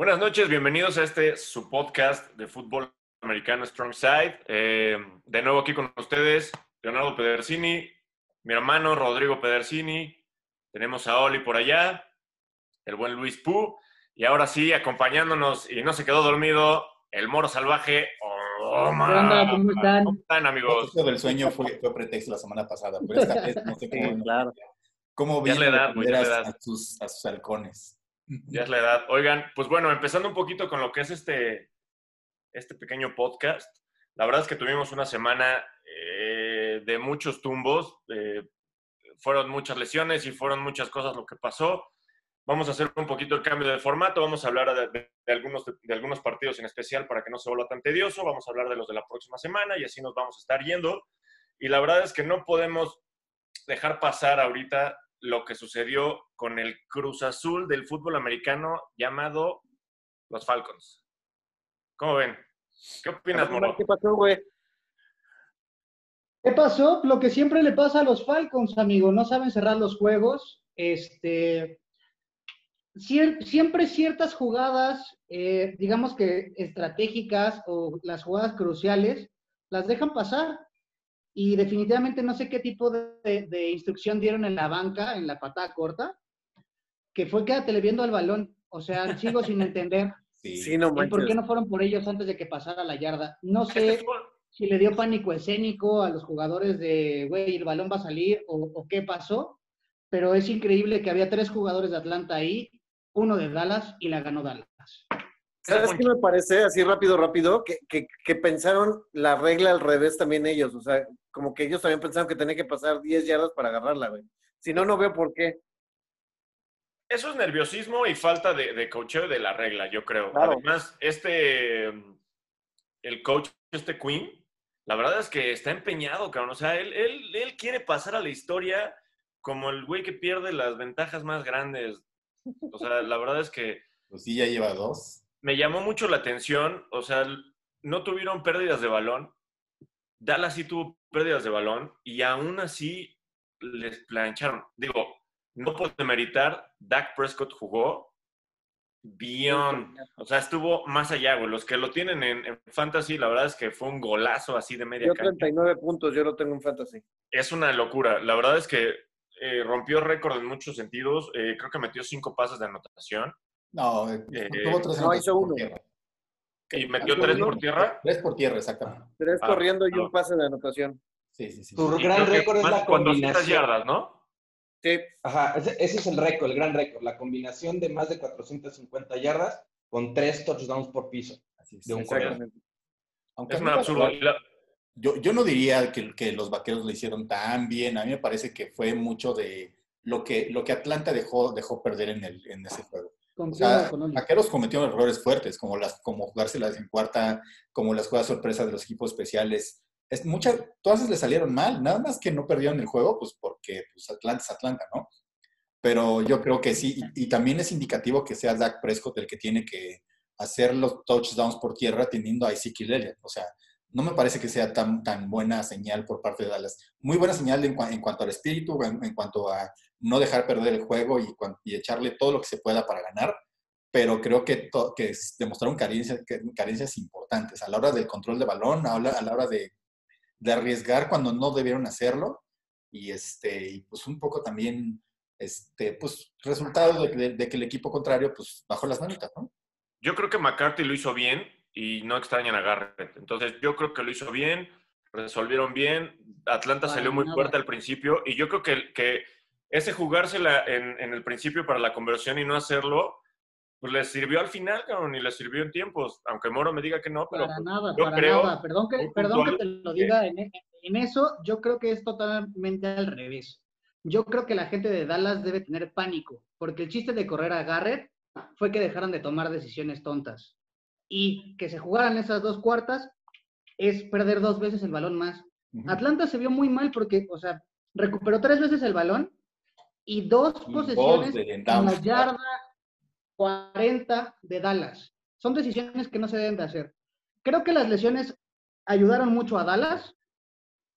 Buenas noches, bienvenidos a este su podcast de fútbol americano Strong Side. Eh, de nuevo aquí con ustedes, Leonardo Pedersini, mi hermano Rodrigo Pedersini, tenemos a Oli por allá, el buen Luis Pu, y ahora sí, acompañándonos y no se quedó dormido, el moro salvaje. Omar. ¿Cómo están? ¿Cómo están, amigos? Esto del sueño fue, fue, pretexto la semana pasada, pero esta vez no sé cómo. claro. ¿Cómo ya edad, a, a, sus, a sus halcones? Ya es la edad. Oigan, pues bueno, empezando un poquito con lo que es este, este pequeño podcast. La verdad es que tuvimos una semana eh, de muchos tumbos. Eh, fueron muchas lesiones y fueron muchas cosas lo que pasó. Vamos a hacer un poquito el cambio de formato. Vamos a hablar de, algunos, de, algunos partidos en especial para que no se vuelva tan tedioso. Vamos a hablar de los de la próxima semana y así nos vamos a estar yendo. Y la verdad es que no podemos dejar pasar ahorita lo que sucedió con el Cruz Azul del fútbol americano llamado los Falcons. ¿Cómo ven? ¿Qué opinas, Moro? ¿Qué pasó, güey? ¿Qué pasó? Lo que siempre le pasa a los Falcons, amigo. No saben cerrar los juegos. Este, siempre ciertas jugadas, eh, digamos que estratégicas o las jugadas cruciales, las dejan pasar y definitivamente no sé qué tipo de, instrucción dieron en la banca, en la patada corta, que fue quédate viendo al balón. O sea, sigo sin entender. Sí, no ¿Y por qué no fueron por ellos antes de que pasara la yarda? No sé si le dio pánico escénico a los jugadores de, güey, el balón va a salir o, o qué pasó, pero es increíble que había tres jugadores de Atlanta ahí, uno de Dallas y la ganó Dallas. ¿Sabes qué me parece? Así rápido, rápido, que, que, que, pensaron la regla al revés también ellos. O sea, como que ellos también pensaron que tenía que pasar 10 yardas para agarrarla, güey. Si no, no veo por qué. Eso es nerviosismo y falta de, de coacheo de la regla, yo creo. Además, este, el coach, este Queen, la verdad es que está empeñado, cabrón. O sea, él, él, él quiere pasar a la historia como el güey que pierde las ventajas más grandes. O sea, la verdad es que... Pues sí, ya lleva dos me llamó mucho la atención, o sea, no tuvieron pérdidas de balón. Dallas sí tuvo pérdidas de balón y aún así les plancharon. Digo, no puedo demeritar, Dak Prescott jugó bien, o sea, estuvo más allá, güey. Los que lo tienen en, Fantasy, la verdad es que fue un golazo así de media Yo 39 puntos, yo lo tengo en Fantasy. Es una locura. La verdad es que eh, rompió récord en muchos sentidos. Eh, creo que metió cinco pases de anotación. No, eh, tuvo tres no, hizo uno. ¿Y metió tres por tierra? Tres por tierra, exactamente. Tres ah, corriendo y un pase de anotación. Sí, sí, sí. Tu gran récord es la combinación. yardas, ¿no? Sí. Ajá, ese, es el récord, el gran récord. La combinación de más de 450 yardas con tres touchdowns por piso. Así es, de un Aunque es un absurdo. Yo, yo no diría que, que los vaqueros lo hicieron tan bien. A mí me parece que fue mucho de lo que, lo que Atlanta dejó, dejó perder en, el, en ese juego. O sea, Vaqueros cometieron errores fuertes, como, las, como jugárselas en cuarta, como las jugadas sorpresas de los equipos especiales. Es, muchas, todas le salieron mal, nada más que no perdieron el juego, pues porque pues, Atlanta es Atlanta, ¿no? Pero yo creo que sí, y, también es indicativo que sea Dak Prescott el que tiene que hacer los touchdowns por tierra teniendo a Ezekiel Elliott. O sea, no me parece que sea tan, tan buena señal por parte de Dallas. Muy buena señal en, cuanto al espíritu, en, cuanto a no dejar perder el juego y, y, echarle todo lo que se pueda para ganar, pero creo que, que demostraron carencias, carencias importantes a la hora del control de balón, a la, a la hora de, de, arriesgar cuando no debieron hacerlo y, este, y pues un poco también este, pues, resultado de, de, que el equipo contrario pues, bajó las manitas, ¿no? Yo creo que McCarthy lo hizo bien y no extrañan a Garrett. Entonces yo creo que lo hizo bien, resolvieron bien. Atlanta salió muy fuerte al principio y yo creo que, que ese jugársela en, en, el principio para la conversión y no hacerlo, pues les sirvió al final, cabrón, y les sirvió en tiempos. Aunque Moro me diga que no, pero. Para nada, para nada. Perdón que, perdón que te lo diga. En, en, eso, yo creo que es totalmente al revés. Yo creo que la gente de Dallas debe tener pánico, porque el chiste de correr a Garrett fue que dejaran de tomar decisiones tontas. Y que se jugaran esas dos cuartas es perder dos veces el balón más. Atlanta se vio muy mal porque, o sea, recuperó tres veces el balón y dos posesiones en la yarda 40 de Dallas. Son decisiones que no se deben de hacer. Creo que las lesiones ayudaron mucho a Dallas.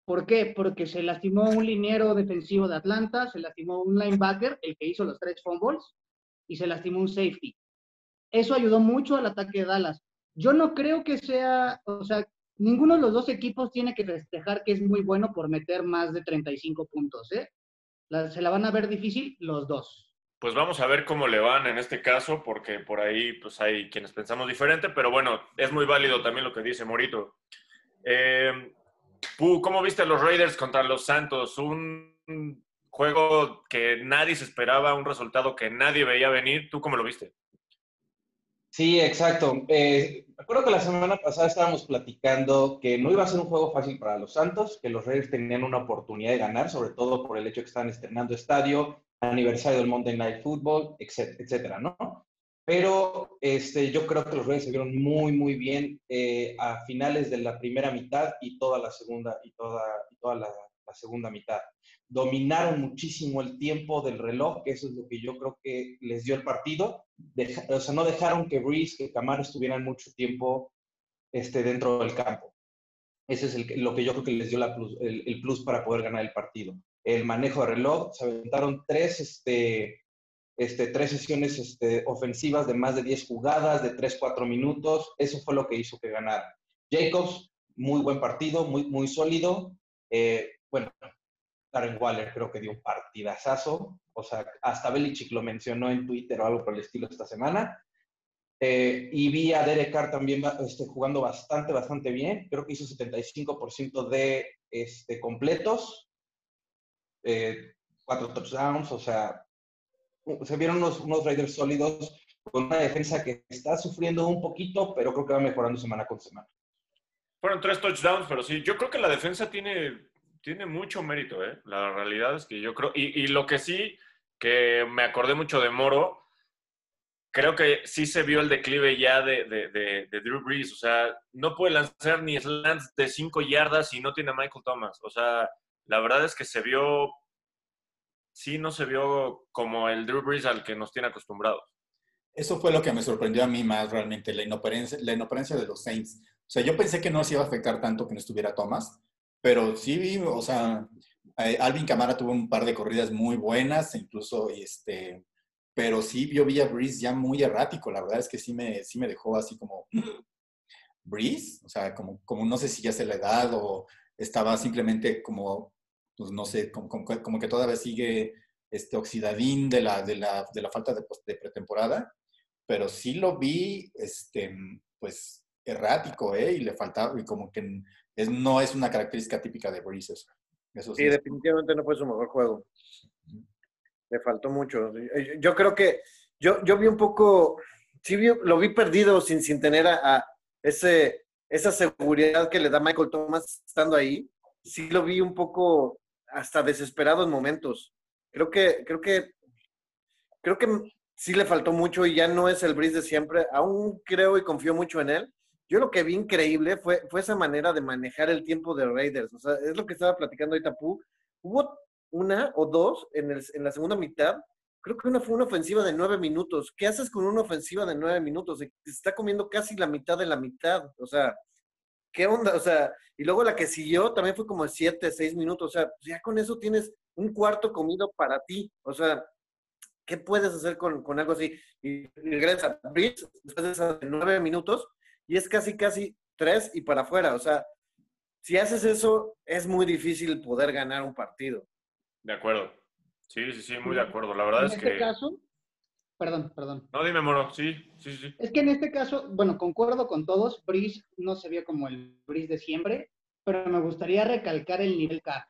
¿Por qué? Porque se lastimó un liniero defensivo de Atlanta, se lastimó un linebacker, el que hizo los tres fumbles, y se lastimó un safety. eso ayudó mucho al ataque de Dallas. Yo no creo que sea, o sea, ninguno de los dos equipos tiene que festejar que es muy bueno por meter más de 35 puntos, ¿eh? Se la van a ver difícil los dos. Pues vamos a ver cómo le van en este caso, porque por ahí pues hay quienes pensamos diferente, pero bueno, es muy válido también lo que dice Morito. Eh, ¿Cómo viste los Raiders contra los Santos? Un juego que nadie se esperaba, un resultado que nadie veía venir. ¿Tú cómo lo viste? Sí, exacto. Eh, recuerdo que la semana pasada estábamos platicando que no iba a ser un juego fácil para los Santos, que los Raiders tenían una oportunidad de ganar, sobre todo por el hecho de que estaban estrenando estadio, aniversario del Monday Night Football, etcétera, ¿no? Pero este, yo creo que los Raiders se vieron muy, muy bien eh, a finales de la primera mitad y toda la segunda, y toda, y toda la, segunda mitad. Dominaron muchísimo el tiempo del reloj, que eso es lo que yo creo que les dio el partido. o sea, no dejaron que Breeze, que Camaro estuvieran mucho tiempo este, dentro del campo. Ese es el, lo que yo creo que les dio la el, el, plus para poder ganar el partido. El manejo de reloj, se aventaron tres, este, este, tres sesiones este, ofensivas de más de 10 jugadas, de 3-4 minutos. Eso fue lo que hizo que ganara. Jacobs, muy buen partido, muy, muy sólido. Eh, Darren Waller creo que dio un partidazazo. O sea, hasta Belichick lo mencionó en Twitter o algo por el estilo esta semana. Eh, y vi a Derek Carr también este, jugando bastante, bastante bien. Creo que hizo 75% de este, completos. Eh, cuatro touchdowns, o sea, se vieron unos, unos Raiders sólidos con una defensa que está sufriendo un poquito, pero creo que va mejorando semana con semana. Fueron tres touchdowns, pero sí, yo creo que la defensa tiene, tiene mucho mérito, ¿eh? La realidad es que yo creo, y, lo que sí, que me acordé mucho de Moro, creo que sí se vio el declive ya de, de, de, Drew Brees. O sea, no puede lanzar ni slants de cinco yardas y no tiene a Michael Thomas. O sea, la verdad es que se vio sí no se vio como el Drew Brees al que nos tiene acostumbrados. Eso fue lo que me sorprendió a mí más realmente, la inoperancia, la inoperancia de los Saints. O sea, yo pensé que no se iba a afectar tanto que no estuviera Thomas, pero sí vi, o sea, eh, Alvin Camara tuvo un par de corridas muy buenas, incluso, este, pero sí yo vi a Breeze ya muy errático, la verdad es que sí me, sí me dejó así como, ¿Breeze? O sea, como, como no sé si ya se la edad o estaba simplemente como pues no sé, como, que todavía sigue este oxidadín de la, de la, de la falta de, de, pretemporada, pero sí lo vi, este, pues, errático, ¿eh? Y le faltaba, y como que es, no es una característica típica de Breeze eso. sí, definitivamente no fue su mejor juego. Le faltó mucho. Yo creo que, yo, yo vi un poco, sí lo vi perdido sin, sin tener a, a ese, esa seguridad que le da Michael Thomas estando ahí. Sí lo vi un poco hasta desesperado en momentos. Creo que, creo que, creo que sí le faltó mucho y ya no es el Brice de siempre. Aún creo y confío mucho en él. Yo lo que vi increíble fue, fue esa manera de manejar el tiempo de Raiders. O sea, es lo que estaba platicando ahorita Pu. Hubo una o dos en, el, en la segunda mitad. Creo que una fue una ofensiva de nueve minutos. ¿Qué haces con una ofensiva de nueve minutos? Se está comiendo casi la mitad de la mitad. O sea, ¿qué onda? O sea, y luego la que siguió también fue como siete, seis minutos. O sea, pues ya con eso tienes un cuarto comido para ti. O sea, ¿qué puedes hacer con, algo así? Y regresa después de esos nueve minutos y es casi, casi tres y para afuera. O sea, si haces eso, es muy difícil poder ganar un partido. De acuerdo. Sí, sí, sí, muy de acuerdo. La verdad es este que. Caso, Perdón, perdón. No, dime, Moro, sí, sí, sí. Es que en este caso, bueno, concuerdo con todos, Brice no se vio como el Brice de siempre, pero me gustaría recalcar el nivel Carr.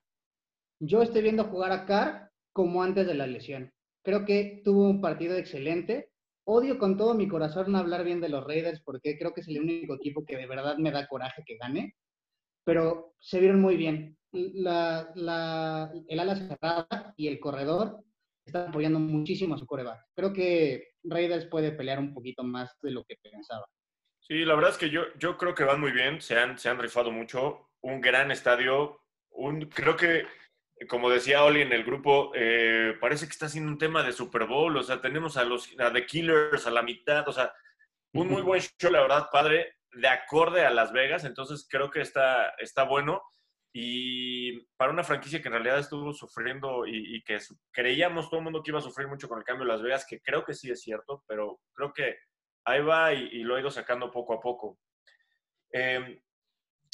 Yo estoy viendo jugar a Carr como antes de la lesión. Creo que tuvo un partido excelente. Odio con todo mi corazón hablar bien de los Raiders porque creo que es el único equipo que de verdad me da coraje que gane, pero se vieron muy bien. El ala cerrada y el corredor está apoyando muchísimo a su coreback. Creo que Raiders puede pelear un poquito más de lo que pensaba. Sí, la verdad es que yo, creo que van muy bien, se han, se rifado mucho, un gran estadio, creo que, como decía Oli en el grupo, eh, parece que está haciendo un tema de Super Bowl, o sea, tenemos a los a The Killers a la mitad, o sea, un muy buen show, la verdad, padre, de acorde a Las Vegas, entonces creo que está, está bueno. Y para una franquicia que en realidad estuvo sufriendo y, que creíamos todo el mundo que iba a sufrir mucho con el cambio de Las Vegas, que creo que sí es cierto, pero creo que ahí va y, lo ha ido sacando poco a poco. Em,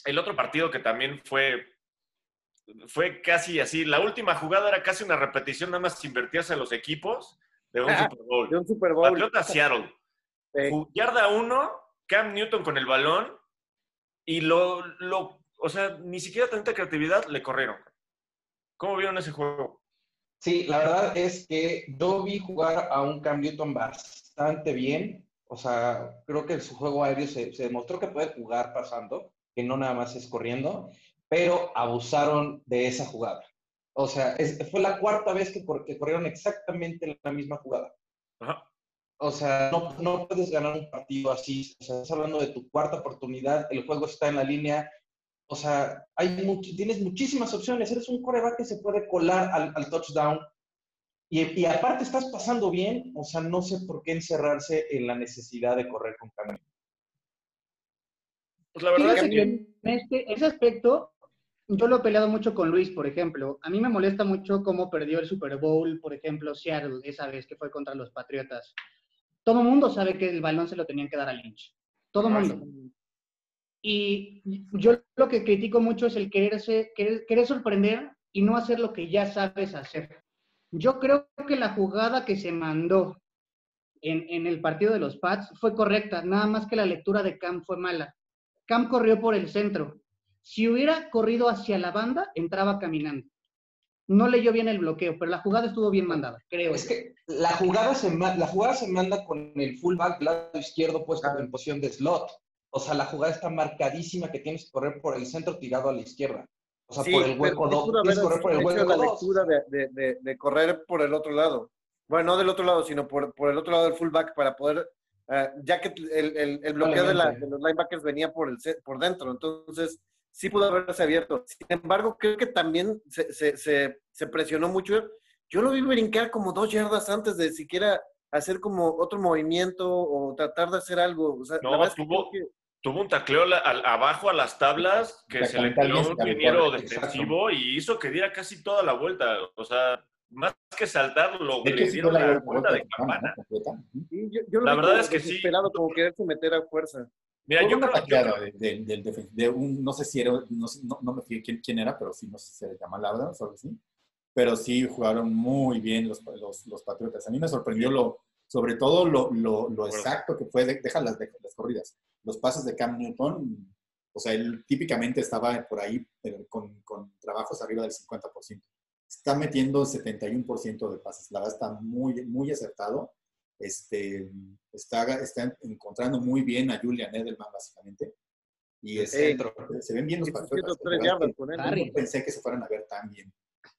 el otro partido que también fue, fue casi así, la última jugada era casi una repetición, nada más invertirse a los equipos de un Super Bowl. De un Super Bowl. Patriota Seattle. Yarda uno, Cam Newton con el balón y lo, lo, o sea, ni siquiera tanta creatividad le corrieron. ¿Cómo vieron ese juego? Sí, la verdad es que yo vi jugar a un Cam Newton bastante bien. O sea, creo que su juego aéreo se, demostró que puede jugar pasando, que no nada más es corriendo, pero abusaron de esa jugada. O sea, fue la cuarta vez que, que, corrieron exactamente la misma jugada. O sea, no, no, puedes ganar un partido así. O sea, estás hablando de tu cuarta oportunidad, el juego está en la línea, o sea, hay tienes muchísimas opciones. Eres un coreback que se puede colar al, touchdown. Y, aparte estás pasando bien. O sea, no sé por qué encerrarse en la necesidad de correr con camino. Pues la verdad es que en este, ese aspecto, yo lo he peleado mucho con Luis, por ejemplo. A mí me molesta mucho cómo perdió el Super Bowl, por ejemplo, Seattle, esa vez que fue contra los Patriotas. Todo el mundo sabe que el balón se lo tenían que dar a Lynch. Todo el mundo. Y yo lo que critico mucho es el quererse, querer, sorprender y no hacer lo que ya sabes hacer. Yo creo que la jugada que se mandó en, en, el partido de los Pats fue correcta, nada más que la lectura de Cam fue mala. Cam corrió por el centro. Si hubiera corrido hacia la banda, entraba caminando. No leyó bien el bloqueo, pero la jugada estuvo bien mandada, creo. Es que la jugada se, la jugada se manda con el fullback lado izquierdo puesto en posición de slot. O sea, la jugada está marcadísima que tienes que correr por el centro tirado a la izquierda. O sea, por el hueco 2. Tienes que correr por el hueco la lectura de, correr por el otro lado. Bueno, no del otro lado, sino por, el otro lado del fullback para poder, eh, ya que el, el, bloqueo de, los linebackers venía por, el, por dentro. Entonces, sí pudo haberse abierto. Sin embargo, creo que también se, se, se, presionó mucho. Yo lo vi brincar como dos yardas antes de siquiera hacer como otro movimiento o tratar de hacer algo. O sea, no, tuvo, tuvo un tacleo abajo a las tablas que se le quedó un liniero defensivo y hizo que diera casi toda la vuelta. O sea, más que saltar, lo le dieron la vuelta de campana. la verdad es que sí. Esperado como quererse meter a fuerza. Mira, yo creo, que de, de, un, no sé si era, no, no, me fijé quién, quién, era, pero sí, no sé si se le llama Labra, o algo así. Pero sí jugaron muy bien los, los, los Patriotas. A mí me sorprendió lo, sobre todo lo, lo, lo exacto que fue, deja las, las corridas, los pases de Cam Newton, o sea, él típicamente estaba por ahí con, con trabajos arriba del 50%. Está metiendo el 71% de pases, la verdad está muy, muy acertado. Este, está, está encontrando muy bien a Julian Edelman, básicamente. Y es, se ven bien los pases. Pensé que se fueran a ver tan bien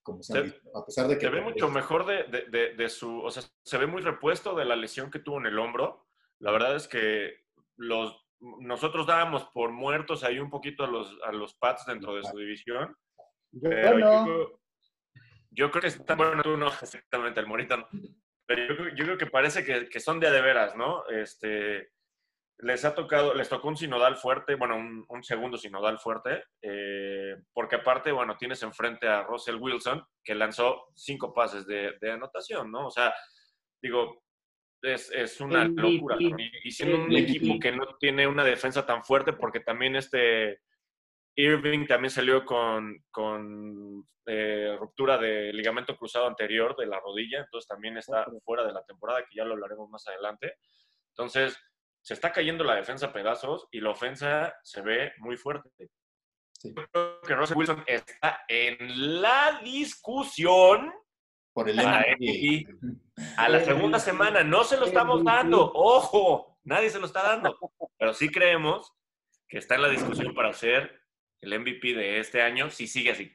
como se, a pesar de que... Se ve mucho mejor de, de, de, su, o sea, se ve muy repuesto de la lesión que tuvo en el hombro. La verdad es que los, nosotros dábamos por muertos ahí un poquito a los, a los Pats dentro de su división. Yo, yo, creo que está bueno, tú no, exactamente, el Morita no. Pero yo, yo creo que parece que, que, son de a de veras, ¿no? Este, les ha tocado, les tocó un sinodal fuerte, bueno, un, segundo sinodal fuerte, eh, porque aparte, bueno, tienes enfrente a Russell Wilson, que lanzó cinco pases de, anotación, ¿no? O sea, digo, es, es una locura. Y, siendo un equipo que no tiene una defensa tan fuerte, porque también este Irving también salió con, con eh, ruptura de ligamento cruzado anterior de la rodilla, entonces también está fuera de la temporada, que ya lo hablaremos más adelante. Entonces, se está cayendo la defensa a pedazos y la ofensa se ve muy fuerte. creo que Russell Wilson está en la discusión por el MVP. A la segunda semana no se lo estamos dando. Ojo, nadie se lo está dando. Pero sí creemos que está en la discusión para ser el MVP de este año si sigue así.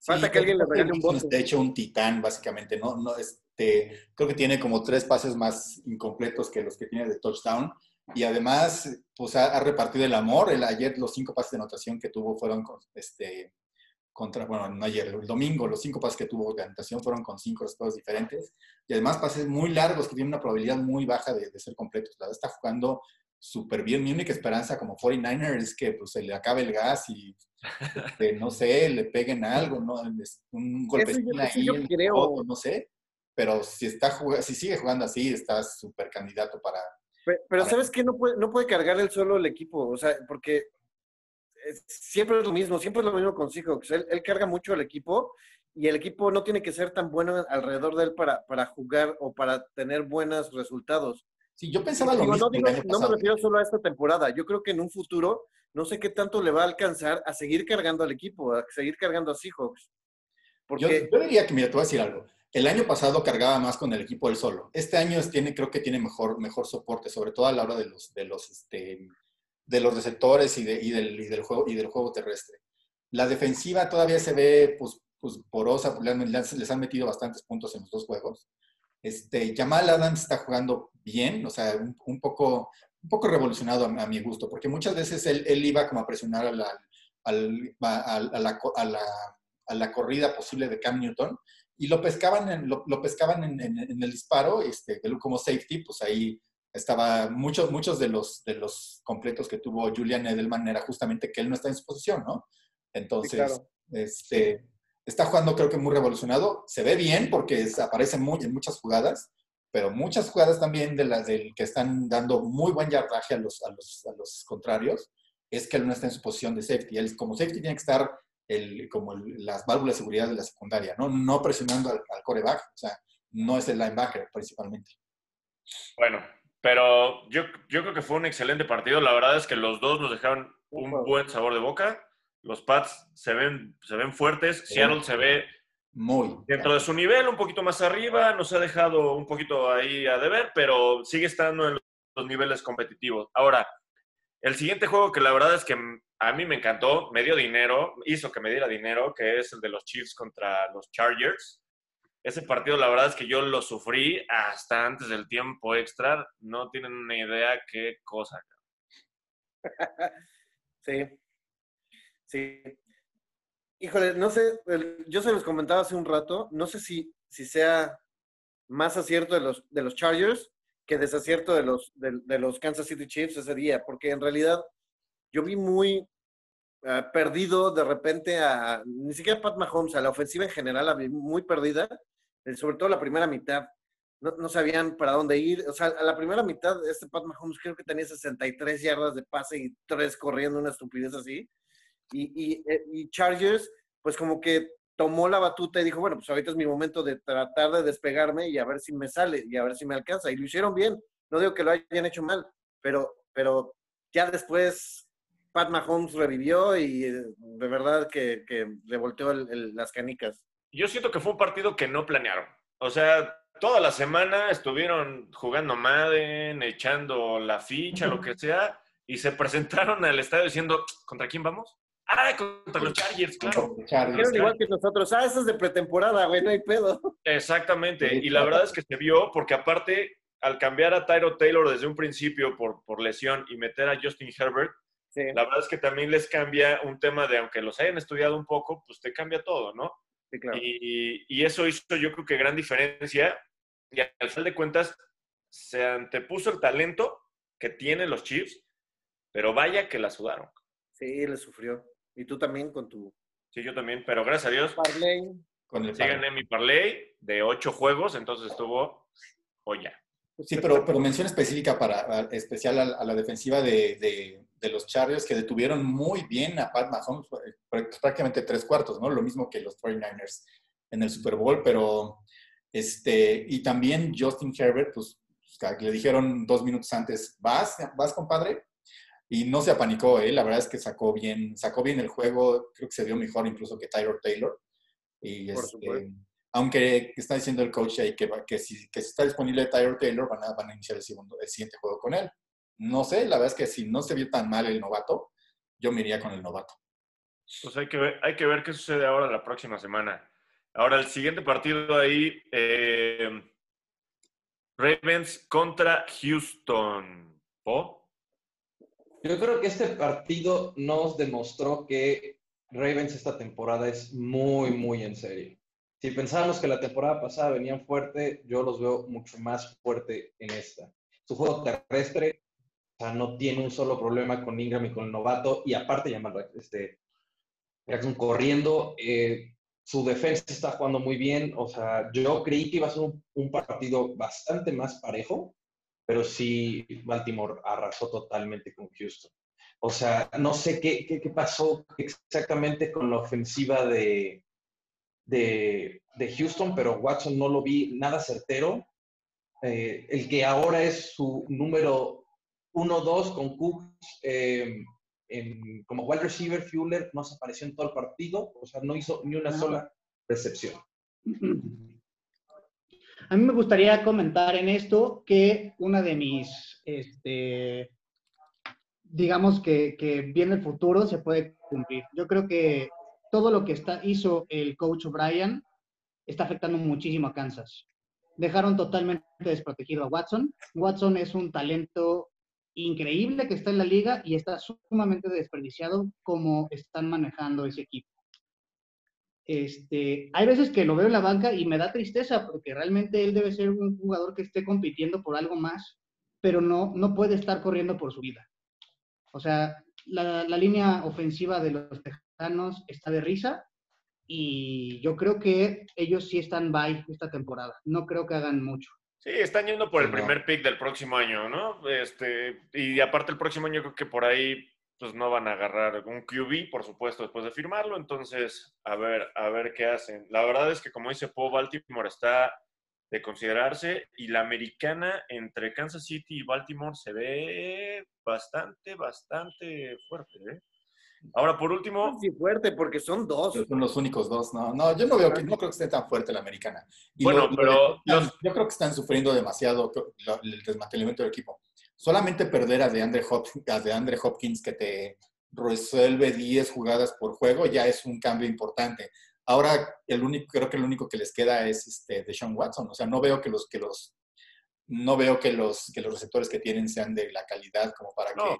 Falta que alguien le regale un voto. De hecho, un titán, básicamente. No, no, este, creo que tiene como tres pases más incompletos que los que tiene de touchdown y además, pues ha, repartido el amor. El, ayer los cinco pases de anotación que tuvo fueron este, contra, bueno, no ayer, el domingo, los cinco pases que tuvo de anotación fueron con cinco resultados diferentes. Y además pases muy largos que tienen una probabilidad muy baja de, ser completos. La verdad está jugando súper bien. Mi única esperanza como 49er es que pues, se le acabe el gas y, este, no sé, le peguen algo, ¿no? Un golpecito ahí, no sé. Pero si, está, si sigue jugando así, está súper candidato para Pero, ¿sabes qué? No puede, no puede cargar él solo el equipo, o sea, porque siempre es lo mismo, siempre es lo mismo con Seahawks. Él, él carga mucho el equipo y el equipo no tiene que ser tan bueno alrededor de él para, para jugar o para tener buenos resultados. Sí, yo pensaba lo mismo. No, me refiero solo a esta temporada. Yo creo que en un futuro, no sé qué tanto le va a alcanzar a seguir cargando al equipo, a seguir cargando a Seahawks. Porque... Yo, diría que, mira, te voy a decir algo. El año pasado cargaba más con el equipo él solo. Este año tiene, creo que tiene mejor, mejor soporte, sobre todo a la hora de los, de los, este, de los receptores y, de, y, del, y, del, juego, y del juego terrestre. La defensiva todavía se ve pues, pues, porosa, les han metido bastantes puntos en los dos juegos. Este, Jamal Adams está jugando bien, o sea, un, poco, un poco revolucionado a, mi gusto, porque muchas veces él, él iba como a presionar a la, a, la, a, la, corrida posible de Cam Newton y lo pescaban en, lo, pescaban en, en, el disparo, este, como safety, pues ahí estaba, muchos, muchos de los, de los completos que tuvo Julian Edelman era justamente que él no está en su posición, ¿no? Entonces, este, está jugando creo que muy revolucionado. Se ve bien porque aparece muy, en muchas jugadas, pero muchas jugadas también de las del que están dando muy buen yardaje a los, a los, a los contrarios, es que él no está en su posición de safety. Él como safety tiene que estar el, como las válvulas de seguridad de la secundaria, no, no presionando al, coreback, o sea, no es el linebacker principalmente. Bueno, pero yo, yo creo que fue un excelente partido. La verdad es que los dos nos dejaron un buen sabor de boca los Pats se ven, se ven fuertes, Seattle se ve muy dentro de su nivel, un poquito más arriba, nos ha dejado un poquito ahí a deber, pero sigue estando en los niveles competitivos. Ahora, el siguiente juego que la verdad es que a mí me encantó, me dio dinero, hizo que me diera dinero, que es el de los Chiefs contra los Chargers. Ese partido, la verdad es que yo lo sufrí hasta antes del tiempo extra. No tienen una idea qué cosa. Sí, Sí. Híjole, no sé, yo se los comentaba hace un rato, no sé si, si sea más acierto de los, de los Chargers que desacierto de los, de, los Kansas City Chiefs ese día, porque en realidad yo vi muy ah, perdido de repente a, ni siquiera a Pat Mahomes, a la ofensiva en general, vi muy perdida, eh, sobre todo la primera mitad. No, no, sabían para dónde ir. O sea, a la primera mitad, este Pat Mahomes creo que tenía 63 yardas de pase y tres corriendo, una estupidez así. Eh, y, Chargers, pues como que tomó la batuta y dijo, bueno, pues ahorita es mi momento de tratar de despegarme y a ver si me sale y a ver si me alcanza. Y lo hicieron bien. No digo que lo hayan hecho mal, pero, pero ya después Pat Mahomes revivió y eh, de verdad que, que revolteó las canicas. Yo siento que fue un partido que no planearon. O sea, toda la semana estuvieron jugando Madden, echando la ficha, lo que sea, y se presentaron al estadio diciendo, ¿contra quién vamos? Ah, contra los Chargers, claro. Chargers, igual que nosotros. Ah, eso es de pretemporada, güey, no hay pedo. Exactamente. Y la verdad es que se vio, porque aparte, al cambiar a Tyro Taylor desde un principio por, por lesión y meter a Justin Herbert, la verdad es que también les cambia un tema de, aunque los hayan estudiado un poco, pues te cambia todo, ¿no? Sí, claro. Y, y eso hizo yo creo que gran diferencia. Y al final de cuentas, se antepuso el talento que tienen los Chiefs, pero vaya que la sudaron. Sí, le sufrió. Y tú también con tu... Sí, yo también, pero gracias a Dios. Parlay. Con el Síganme mi parlay de ocho juegos, entonces estuvo joya. Sí, pero, pero mención específica para, especial a, la defensiva de, de, los Chargers que detuvieron muy bien a Pat Mahomes, eh, prácticamente tres cuartos, ¿no? Lo mismo que los 49ers en el Super Bowl, pero este, y también Justin Herbert, pues, le dijeron dos minutos antes, ¿vas, vas compadre? Y no se apanicó, ¿eh? la verdad es que sacó bien, sacó bien el juego, creo que se vio mejor incluso que Tyler Taylor. Y este, aunque está diciendo el coach ahí que, que, si, que está disponible Tyler Taylor, van a, van a iniciar el, segundo, el siguiente juego con él. No sé, la verdad es que si no se vio tan mal el novato, yo me iría con el novato. Pues hay que ver, hay que ver qué sucede ahora la próxima semana. Ahora, el siguiente partido ahí, eh, Ravens contra Houston. ¿Po? Yo creo que este partido nos demostró que Ravens esta temporada es muy, muy en serio. Si pensábamos que la temporada pasada venían fuerte, yo los veo mucho más fuerte en esta. Su juego terrestre o sea, no tiene un solo problema con Ingram y con el novato, y aparte llaman este, Jackson corriendo. Eh, su defensa está jugando muy bien. O sea, yo creí que iba a ser un partido bastante más parejo, pero sí Baltimore arrasó totalmente con Houston. O sea, no sé qué, qué, pasó exactamente con la ofensiva de, de, de, Houston, pero Watson no lo vi nada certero. Eh, el que ahora es su número 1-2 con Cook eh, como wide receiver, Fuller no se apareció en todo el partido, o sea, no hizo ni una sola recepción. A mí me gustaría comentar en esto que una de mis, este, digamos que, viene el futuro se puede cumplir. Yo creo que todo lo que está, hizo el coach O'Brien está afectando muchísimo a Kansas. Dejaron totalmente desprotegido a Watson. Watson es un talento increíble que está en la liga y está sumamente desperdiciado como están manejando ese equipo. Este, hay veces que lo veo en la banca y me da tristeza porque realmente él debe ser un jugador que esté compitiendo por algo más, pero no, no puede estar corriendo por su vida. O sea, la, la línea ofensiva de los Tejanos está de risa y yo creo que ellos sí están by esta temporada. No creo que hagan mucho. Sí, están yendo por el primer pick del próximo año, ¿no? Este, y aparte el próximo año creo que por ahí pues no van a agarrar un QB, por supuesto, después de firmarlo. Entonces, a ver, a ver qué hacen. La verdad es que, como dice Poe, Baltimore está de considerarse y la americana entre Kansas City y Baltimore se ve bastante, bastante fuerte, ¿eh? Ahora, por último. Sí, fuerte, porque son dos. Son los únicos dos. No, no yo no veo que, no creo que esté tan fuerte la americana. bueno, pero. Yo creo que están sufriendo demasiado el desmantelamiento del equipo. Solamente perder a DeAndre, Hopkins, a DeAndre Hopkins que te resuelve 10 jugadas por juego ya es un cambio importante. Ahora, el único, creo que el único que les queda es este, de Sean Watson. O sea, no veo que los, que los, no veo que los, que los receptores que tienen sean de la calidad como para que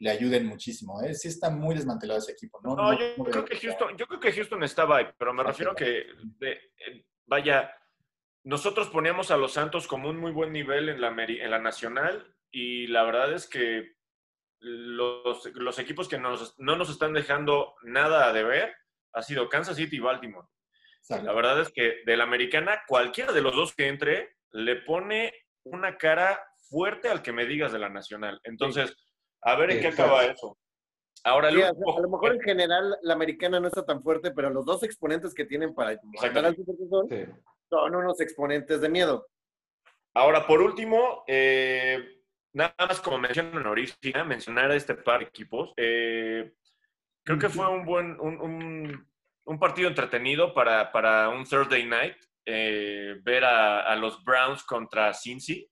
le ayuden muchísimo. ¿eh? Sí está muy desmantelado ese equipo. No, no, yo, creo que Houston, yo creo que Houston estaba ahí, pero me refiero a que, eh, vaya, nosotros poníamos a los Santos como un muy buen nivel en la, en la nacional y la verdad es que los, los equipos que nos, no nos están dejando nada de ver ha sido Kansas City y Baltimore. La verdad es que de la americana, cualquiera de los dos que entre le pone una cara fuerte al que me digas de la nacional. Entonces, a ver en qué acaba eso. Ahora, a lo mejor en general la americana no está tan fuerte, pero los dos exponentes que tienen para al son unos exponentes de miedo. Ahora, por último, eh, nada más como menciono honorífica, mencionar a este par de equipos. Eh, creo que fue un buen, un, partido entretenido para, para, un Thursday night. Eh, ver a, los Browns contra Cincy.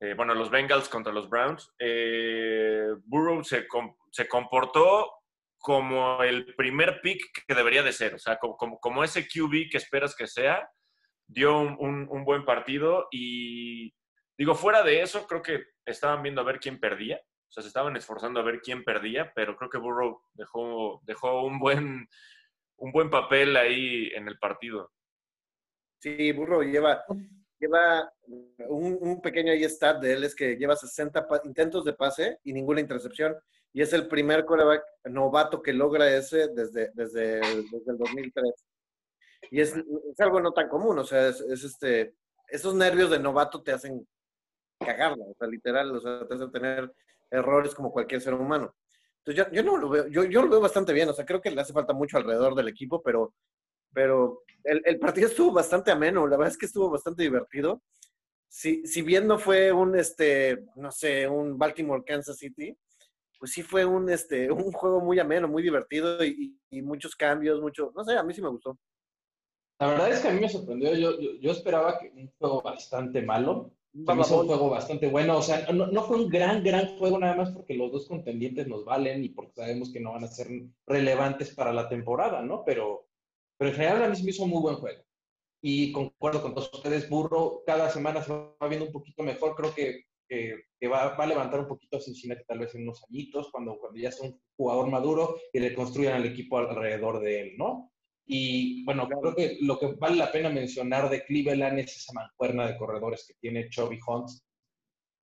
Eh, bueno, los Bengals contra los Browns, eh, Burrow se, se, comportó como el primer pick que debería de ser, o sea, como, como, ese QB que esperas que sea, dio un, un, buen partido y digo, fuera de eso, creo que estaban viendo a ver quién perdía, o sea, se estaban esforzando a ver quién perdía, pero creo que Burrow dejó, dejó un, buen, un buen papel ahí en el partido. Sí, Burrow lleva, lleva un, pequeño stat de él es que lleva 60 intentos de pase y ninguna intercepción. Y es el primer coreback novato que logra ese desde, desde, el, desde el 2003. Y es, es, algo no tan común, o sea, es, este, esos nervios de novato te hacen cagarla, o sea, literal, o sea, te hacen tener errores como cualquier ser humano. Entonces yo, yo no lo veo, yo, yo lo veo bastante bien, o sea, creo que le hace falta mucho alrededor del equipo, pero pero el, partido estuvo bastante ameno, la verdad es que estuvo bastante divertido. Si, si bien no fue un, este, no sé, un Baltimore-Kansas City, pues sí fue un, este, un juego muy ameno, muy divertido y, y, muchos cambios, mucho, no sé, a mí sí me gustó. La verdad es que a mí me sorprendió, yo, yo, esperaba que un juego bastante malo, Vamos, un juego bastante bueno, o sea, no, no, fue un gran, gran juego nada más porque los dos contendientes nos valen y porque sabemos que no van a ser relevantes para la temporada, ¿no? Pero, pero en general a mí se me hizo un muy buen juego. Y concuerdo con todos ustedes, Burro, cada semana se va viendo un poquito mejor. Creo que, que, va, va, a levantar un poquito a Cincinnati tal vez en unos añitos, cuando, cuando ya sea un jugador maduro y le construyan al equipo alrededor de él, ¿no? Y bueno, creo que lo que vale la pena mencionar de Cleveland es esa mancuerna de corredores que tiene Chubby Hunt.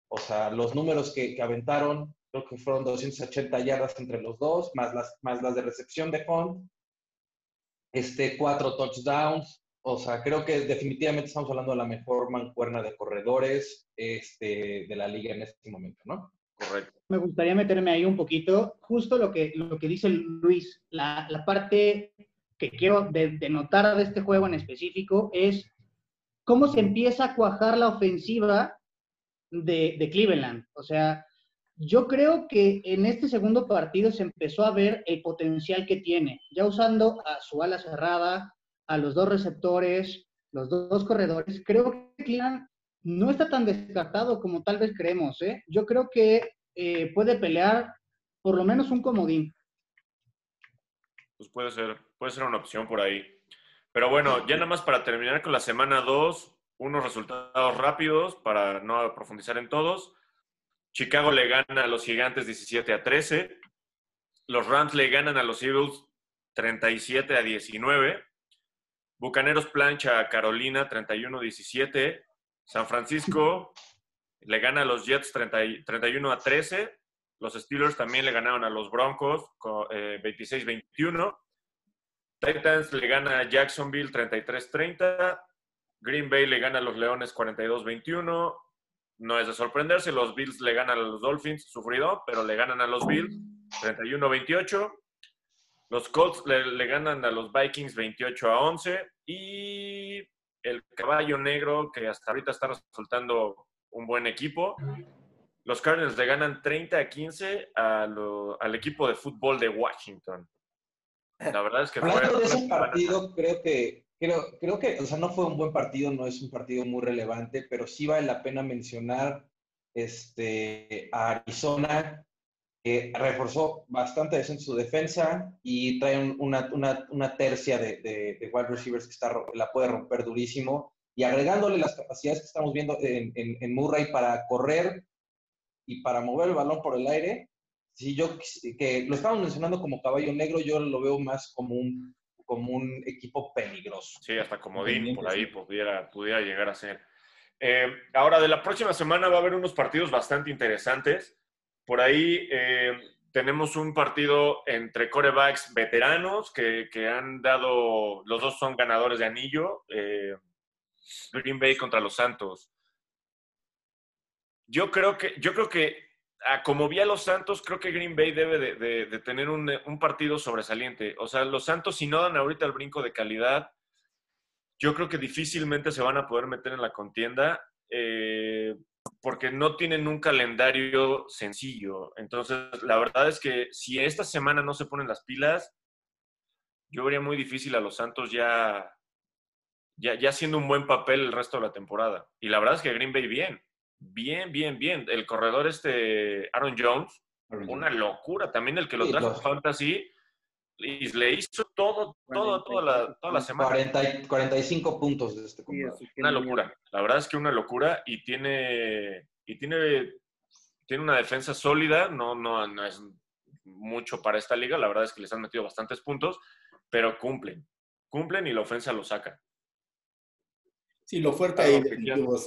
O sea, los números que, que, aventaron, creo que fueron 280 yardas entre los dos, más las, más las de recepción de Hunt, este, cuatro touchdowns. O sea, creo que definitivamente estamos hablando de la mejor mancuerna de corredores este, de la liga en este momento, ¿no? Correcto. Me gustaría meterme ahí un poquito, justo lo que, lo que dice Luis, la, la parte que quiero denotar de, este juego en específico es cómo se empieza a cuajar la ofensiva de, de Cleveland. O sea, yo creo que en este segundo partido se empezó a ver el potencial que tiene, ya usando a su ala cerrada, a los dos receptores, los dos corredores. Creo que Cleveland no está tan descartado como tal vez creemos. ¿eh? Yo creo que eh, puede pelear por lo menos un comodín. Pues puede ser, puede ser una opción por ahí. Pero bueno, ya nada más para terminar con la semana 2, unos resultados rápidos para no profundizar en todos. Chicago le gana a los Gigantes 17 a 13. Los Rams le ganan a los Eagles 37 a 19. Bucaneros plancha a Carolina 31 a 17. San Francisco le gana a los Jets 31 a 13. Los Steelers también le ganaron a los Broncos 26-21. Eh, Titans le gana a Jacksonville 33-30. Green Bay le gana a los Leones 42-21 no es de sorprenderse, los Bills le ganan a los Dolphins, sufrido, pero le ganan a los Bills 31-28. Los Colts le, ganan a los Vikings 28 a 11 y el caballo negro que hasta ahorita está resultando un buen equipo. Los Cardinals le ganan 30 a 15 al equipo de fútbol de Washington. La verdad es que fue de ese partido, creo que Creo, creo que, o sea, no fue un buen partido, no es un partido muy relevante, pero sí vale la pena mencionar este, a Arizona, que reforzó bastante en su defensa y trae una, una, una tercia de, de, wide receivers que está, la puede romper durísimo. Y agregándole las capacidades que estamos viendo en, en, en Murray para correr y para mover el balón por el aire, si yo que lo estamos mencionando como caballo negro, yo lo veo más como un como un equipo peligroso. Sí, hasta como Dean por ahí pudiera, pudiera llegar a ser. Eh, ahora, de la próxima semana va a haber unos partidos bastante interesantes. Por ahí eh, tenemos un partido entre corebacks veteranos que, que, han dado, los dos son ganadores de anillo, eh, Green Bay contra los Santos. Yo creo que, yo creo que como vi a los Santos, creo que Green Bay debe de, tener un, partido sobresaliente. O sea, los Santos, si no dan ahorita el brinco de calidad, yo creo que difícilmente se van a poder meter en la contienda eh, porque no tienen un calendario sencillo. Entonces, la verdad es que si esta semana no se ponen las pilas, yo vería muy difícil a los Santos ya, ya, ya haciendo un buen papel el resto de la temporada. Y la verdad es que Green Bay bien bien, bien, bien. El corredor este Aaron Jones, una locura. También el que lo trajo Fantasy, y le hizo todo, todo, toda la, toda la semana. 40, 45 puntos de este Una locura. La verdad es que una locura y tiene, y tiene, tiene una defensa sólida. No, no, no es mucho para esta liga. La verdad es que les han metido bastantes puntos, pero cumplen. Cumplen y la ofensa lo saca. Sí, lo fuerte ahí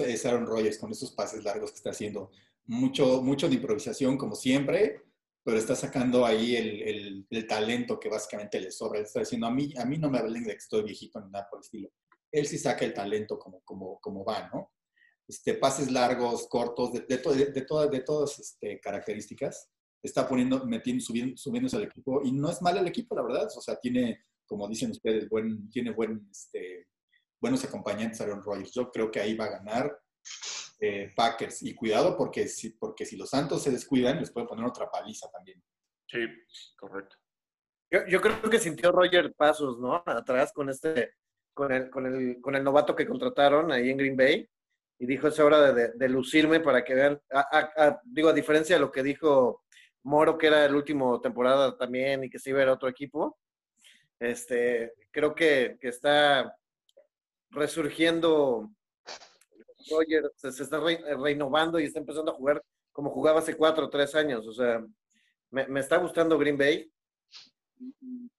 es Aaron Rodgers con esos pases largos que está haciendo. Mucho, mucho de improvisación, como siempre, pero está sacando ahí el, el, talento que básicamente le sobra. está diciendo, a mí, a mí no me hablen de que estoy viejito ni nada por el estilo. Él sí saca el talento como, como, como va, ¿no? Este, pases largos, cortos, de, de, de, de todas, de todas este, características. Está poniendo, metiendo, subiendo, subiéndose al equipo. Y no es mal el equipo, la verdad. O sea, tiene, como dicen ustedes, buen, tiene buen, este, buenos acompañantes a Aaron Rodgers. Yo creo que ahí va a ganar eh, Packers. Y cuidado porque si, porque si los Santos se descuidan, les pueden poner otra paliza también. Sí, correcto. Yo, creo que sintió Roger pasos, ¿no? Atrás con este, con el, con el, con el novato que contrataron ahí en Green Bay. Y dijo, es hora de, lucirme para que vean, digo, a diferencia de lo que dijo Moro, que era el último temporada también y que se iba a ir a otro equipo, este, creo que, que está resurgiendo se, está renovando y está empezando a jugar como jugaba hace cuatro o tres años. O sea, me, está gustando Green Bay.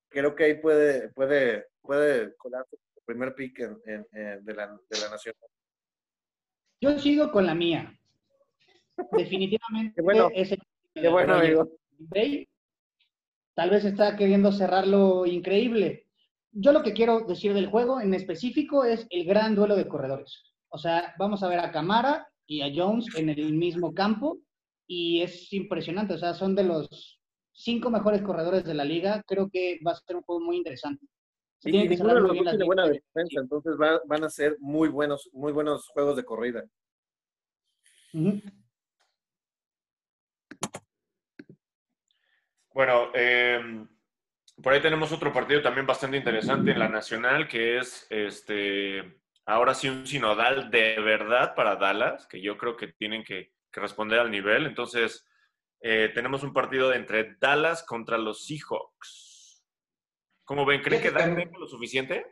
Creo que ahí puede, puede, puede colarse el primer pick de, la, de la nación. Yo sigo con la mía. Definitivamente bueno, bueno, amigo. Bay. Tal vez está queriendo cerrar lo increíble, yo lo que quiero decir del juego en específico es el gran duelo de corredores. O sea, vamos a ver a Camara y a Jones en el mismo campo y es impresionante. O sea, son de los cinco mejores corredores de la liga. Creo que va a ser un juego muy interesante. Se y ninguno de los dos tiene buena defensa, entonces van a ser muy buenos, muy buenos juegos de corrida. Bueno, eh, por ahí tenemos otro partido también bastante interesante en la Nacional, que es este ahora sí un sinodal de verdad para Dallas, que yo creo que tienen que, responder al nivel. Entonces, eh, tenemos un partido entre Dallas contra los Seahawks. ¿Cómo ven? ¿Creen que Dallas tenga lo suficiente?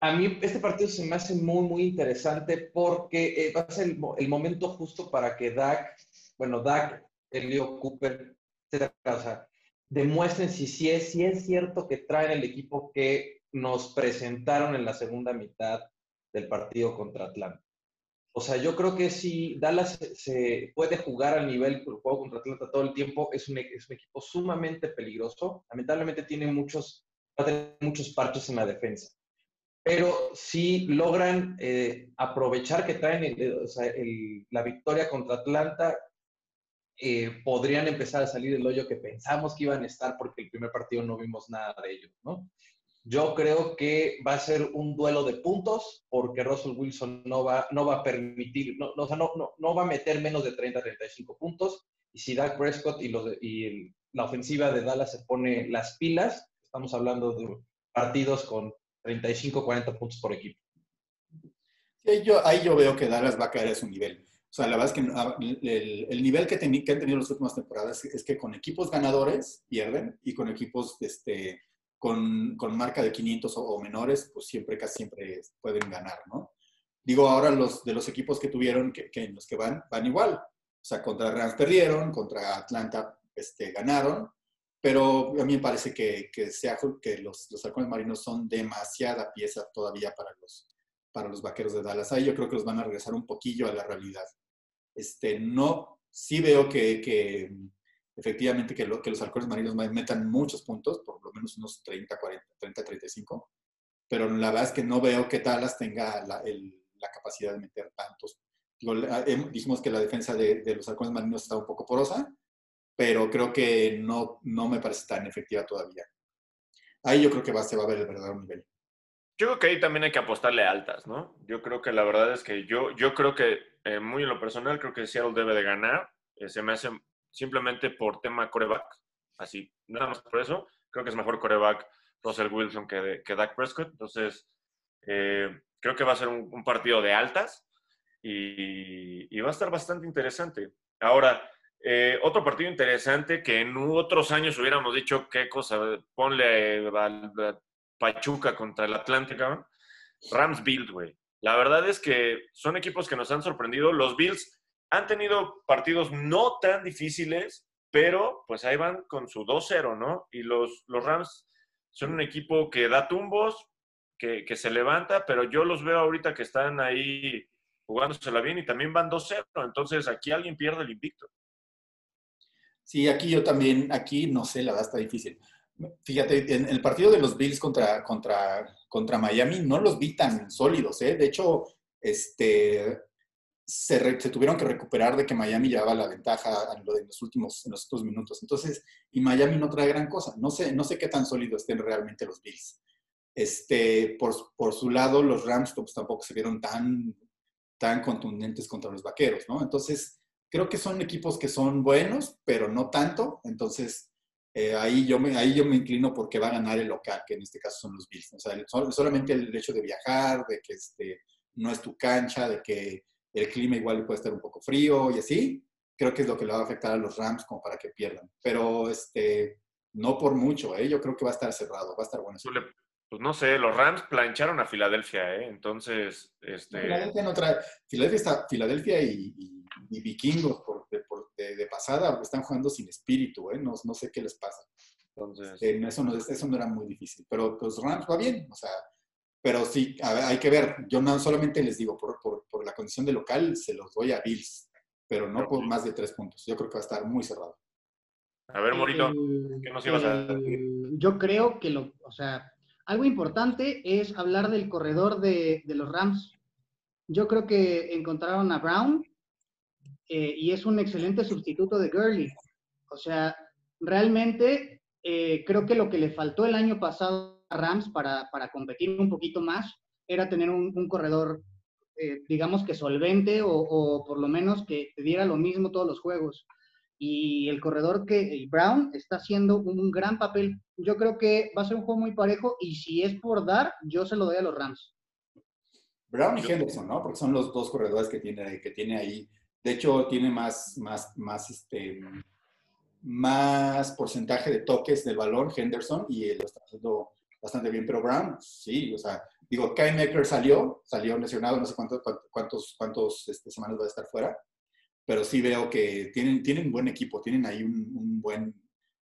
A mí este partido se me hace muy, muy interesante porque eh, va a ser el, momento justo para que Dak, bueno, Dak, Leo Cooper, etcétera, demuestren si, si, es, si es cierto que traen el equipo que nos presentaron en la segunda mitad del partido contra Atlanta. O sea, yo creo que si Dallas se, puede jugar al nivel del juego contra Atlanta todo el tiempo, es un, es un equipo sumamente peligroso. Lamentablemente tiene muchos, muchos parches en la defensa. Pero si logran eh, aprovechar que traen la victoria contra Atlanta, eh, podrían empezar a salir del hoyo que pensamos que iban a estar porque el primer partido no vimos nada de ellos, ¿no? Yo creo que va a ser un duelo de puntos porque Russell Wilson no va, no va a permitir, no, no, no, no va a meter menos de 30, 35 puntos. Y si Dak Prescott y, los, y la ofensiva de Dallas se pone las pilas, estamos hablando de partidos con 35, 40 puntos por equipo. Sí, yo, ahí yo veo que Dallas va a caer a su nivel. O sea, la verdad es que ah, el, nivel que, han tenido las últimas temporadas es que con equipos ganadores pierden y con equipos este, con, con marca de 500 o, menores, pues siempre, casi siempre pueden ganar, ¿no? Digo, ahora los de los equipos que tuvieron, que, que los que van, van igual. O sea, contra Rams perdieron, contra Atlanta este, ganaron, pero a mí me parece que, que, sea, que los, los halcones marinos son demasiada pieza todavía para los, para los vaqueros de Dallas. Ahí yo creo que los van a regresar un poquillo a la realidad. Este, no, sí veo que, efectivamente que, lo, que los halcones marinos metan muchos puntos, por lo menos unos 30, 40, 30, 35, pero la verdad es que no veo que Dallas tenga la, capacidad de meter tantos. dijimos que la defensa de, los halcones marinos está un poco porosa, pero creo que no, no me parece tan efectiva todavía. Ahí yo creo que va, se va a ver el verdadero nivel. Yo creo que ahí también hay que apostarle altas, ¿no? Yo creo que la verdad es que yo, yo creo que, eh, muy en lo personal, creo que Seattle debe de ganar. Eh, se me hace simplemente por tema coreback, así, nada más por eso. Creo que es mejor coreback Russell Wilson que, que Dak Prescott. Entonces, eh, creo que va a ser un, partido de altas y, va a estar bastante interesante. Ahora, otro partido interesante que en otros años hubiéramos dicho qué cosa, ponle Pachuca contra el Atlántico, Rams Bills, güey. La verdad es que son equipos que nos han sorprendido. Los Bills han tenido partidos no tan difíciles, pero pues ahí van con su 2-0, ¿no? Y los, los Rams son un equipo que da tumbos, que, que, se levanta, pero yo los veo ahorita que están ahí jugándosela bien y también van 2-0. Entonces aquí alguien pierde el invicto. Sí, aquí yo también, aquí no sé, la verdad está difícil. Fíjate, en el partido de los Bills contra, contra, contra Miami no los vi tan sólidos, ¿eh? De hecho, este, se, tuvieron que recuperar de que Miami llevaba la ventaja en, los últimos, en los últimos minutos. Entonces, y Miami no trae gran cosa. No sé, no sé qué tan sólidos estén realmente los Bills. Este, por, por su lado, los Rams pues, tampoco se vieron tan, tan contundentes contra los Vaqueros, ¿no? Entonces, creo que son equipos que son buenos, pero no tanto. Entonces, eh, ahí, yo me, ahí yo me inclino porque va a ganar el local, que en este caso son los Bills. O sea, solamente el hecho de viajar, de que este, no es tu cancha, de que el clima igual puede estar un poco frío y así, creo que es lo que le va a afectar a los Rams como para que pierdan. Pero este, no por mucho, ¿eh? yo creo que va a estar cerrado, va a estar bueno. Pues no sé, los Rams plancharon a Filadelfia, ¿eh? entonces... Este... Filadelfia no trae... Filadelfia, está, Filadelfia y, y, Vikingos por, de, pasada están jugando sin espíritu, ¿eh? no, no sé qué les pasa. Entonces, eso, no, eso no era muy difícil, pero pues Rams va bien, o sea, pero sí, hay que ver, yo no solamente les digo, por, por, por, la condición de local, se los doy a Bills, pero no por más de tres puntos, yo creo que va a estar muy cerrado. A ver, Morito, ¿qué nos ibas a decir? Yo creo que lo, o sea, Algo importante es hablar del corredor de, los Rams. Yo creo que encontraron a Brown eh, y es un excelente sustituto de Gurley. O sea, realmente eh, creo que lo que le faltó el año pasado a Rams para, competir un poquito más era tener un, corredor, eh, digamos que solvente o, o, por lo menos que te diera lo mismo todos los juegos y el corredor que Brown está haciendo un gran papel. Yo creo que va a ser un juego muy parejo y si es por dar, yo se lo doy a los Rams. Brown y Henderson, ¿no? Porque son los dos corredores que tiene, que tiene ahí. De hecho, tiene más, más, más, este, más porcentaje de toques del balón Henderson y lo está haciendo bastante bien. Pero Brown, sí, o sea, digo, Kai Mecker salió, salió lesionado, no sé cuántos, cuántos, cuántos este, semanas va a estar fuera pero sí veo que tienen, tienen buen equipo, tienen ahí un, buen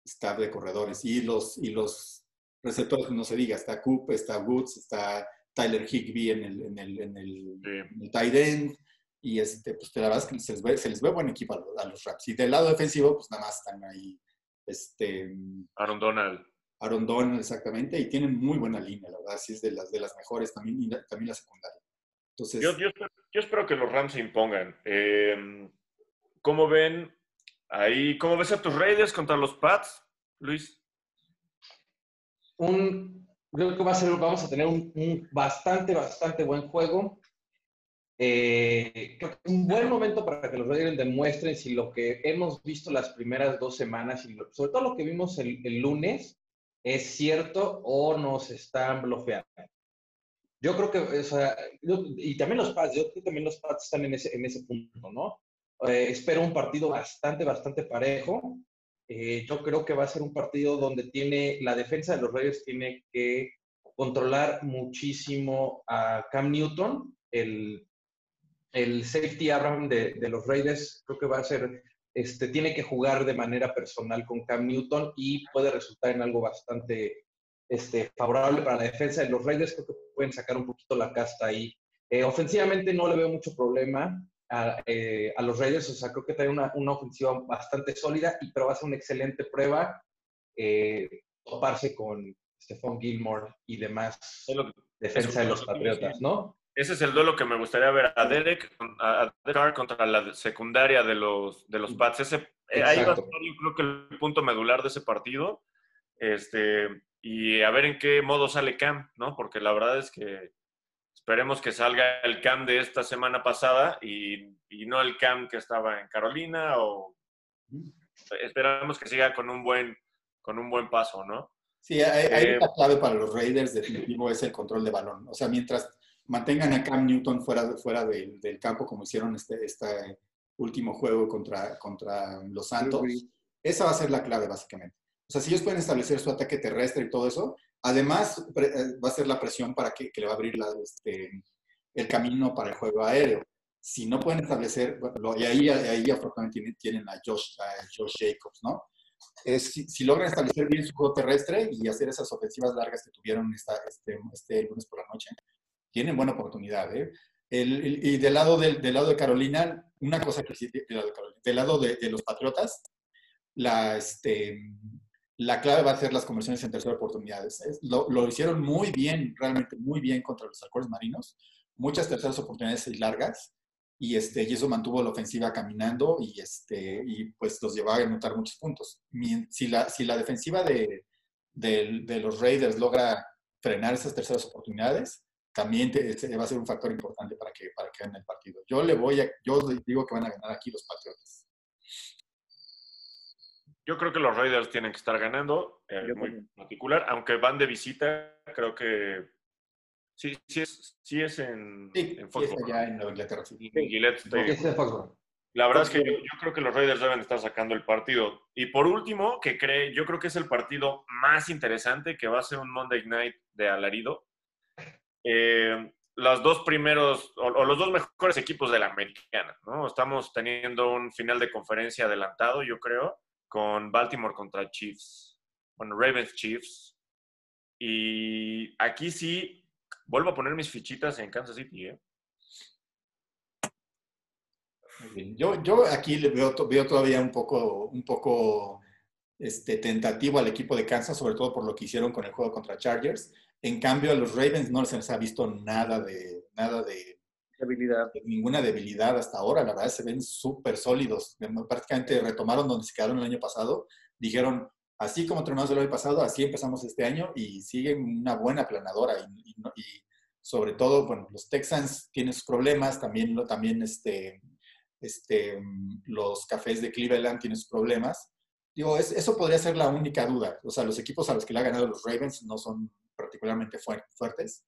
staff de corredores. Y los, y los receptores, no se diga, está Coop, está Woods, está Tyler Higby en el, en el, en el, tight end. Y este, pues la verdad es que se les ve, se les ve buen equipo a, los Raps. Y del lado defensivo, pues nada más están ahí. Este, Aaron Donald. Aaron Donald, exactamente. Y tienen muy buena línea, la verdad. Sí es de las, de las mejores también, y también la secundaria. Entonces, yo, yo, espero que los Rams se impongan. Eh, ¿Cómo ven ahí? ¿Cómo ves a tus Raiders contra los Pats, Luis? Un, creo que va a ser, vamos a tener un, bastante, bastante buen juego. Eh, creo que es un buen momento para que los Raiders demuestren si lo que hemos visto las primeras dos semanas, y sobre todo lo que vimos el, lunes, es cierto o nos están bloqueando. Yo creo que, o sea, y también los Pats, yo creo que también los Pats están en ese, en ese punto, ¿no? Eh, espero un partido bastante, bastante parejo. Eh, yo creo que va a ser un partido donde tiene la defensa de los Raiders tiene que controlar muchísimo a Cam Newton, el, el safety Abraham de, de, los Raiders. Creo que va a ser, este, tiene que jugar de manera personal con Cam Newton y puede resultar en algo bastante este, favorable para la defensa de los Raiders. Creo que pueden sacar un poquito la casta ahí. Eh, ofensivamente no le veo mucho problema a, los Raiders. O sea, creo que trae una, una, ofensiva bastante sólida, y, pero va a ser una excelente prueba eh, toparse con Stephon Gilmore y demás defensa de los Patriotas, ¿no? Ese es el duelo que me gustaría ver a Derek, a Derek contra la secundaria de los, de los Pats. Ese, eh, ahí va a ser, yo creo que el punto medular de ese partido. Este, y a ver en qué modo sale Cam, ¿no? Porque la verdad es que Esperemos que salga el CAM de esta semana pasada y, no el CAM que estaba en Carolina o esperamos que siga con un buen, con un buen paso, ¿no? Sí, hay, eh, la clave para los Raiders definitivo es el control de balón. O sea, mientras mantengan a Cam Newton fuera, fuera del, campo como hicieron este, este último juego contra, contra los Santos, esa va a ser la clave básicamente. O sea, si ellos pueden establecer su ataque terrestre y todo eso, Además, eh, va a ser la presión para que, le va a abrir este, el camino para el juego aéreo. Si no pueden establecer, y ahí, ahí afortunadamente tienen, a, Josh, Josh Jacobs, ¿no? Es, si, logran establecer bien su juego terrestre y hacer esas ofensivas largas que tuvieron esta, este, este lunes por la noche, tienen buena oportunidad. ¿eh? y del lado, del, lado de Carolina, una cosa que sí, del lado de, del lado de, de los Patriotas, la, este, la clave va a ser las conversiones en terceras oportunidades. Lo, hicieron muy bien, realmente muy bien contra los halcones marinos. Muchas terceras oportunidades y largas. Y, este, y eso mantuvo la ofensiva caminando y, este, y pues los llevaba a anotar muchos puntos. Si la, si la defensiva de, de, los Raiders logra frenar esas terceras oportunidades, también va a ser un factor importante para que, para que ganen el partido. Yo le voy a, yo digo que van a ganar aquí los Patriotas. Yo creo que los Raiders tienen que estar ganando, eh, muy particular, aunque van de visita, creo que sí, sí es, sí es en, sí, en Foxborough. Sí, en Inglaterra. La verdad es que yo, creo que los Raiders deben estar sacando el partido. Y por último, que cree, yo creo que es el partido más interesante, que va a ser un Monday Night de alarido. Eh, los dos primeros, o, los dos mejores equipos de la americana, ¿no? Estamos teniendo un final de conferencia adelantado, yo creo con Baltimore contra Chiefs, bueno, Ravens Chiefs. Y aquí sí, vuelvo a poner mis fichitas en Kansas City. ¿eh? Yo, yo aquí le veo, veo todavía un poco, un poco este, tentativo al equipo de Kansas, sobre todo por lo que hicieron con el juego contra Chargers. En cambio, a los Ravens no se les ha visto nada de, nada de debilidad. ninguna debilidad hasta ahora. La verdad, se ven súper sólidos. Prácticamente retomaron donde se quedaron el año pasado. Dijeron, así como terminamos el año pasado, así empezamos este año y siguen una buena planadora. Y, sobre todo, bueno, los Texans tienen sus problemas, también, también este, este, los cafés de Cleveland tienen sus problemas. Digo, eso podría ser la única duda. O sea, los equipos a los que le ha ganado los Ravens no son particularmente fuertes,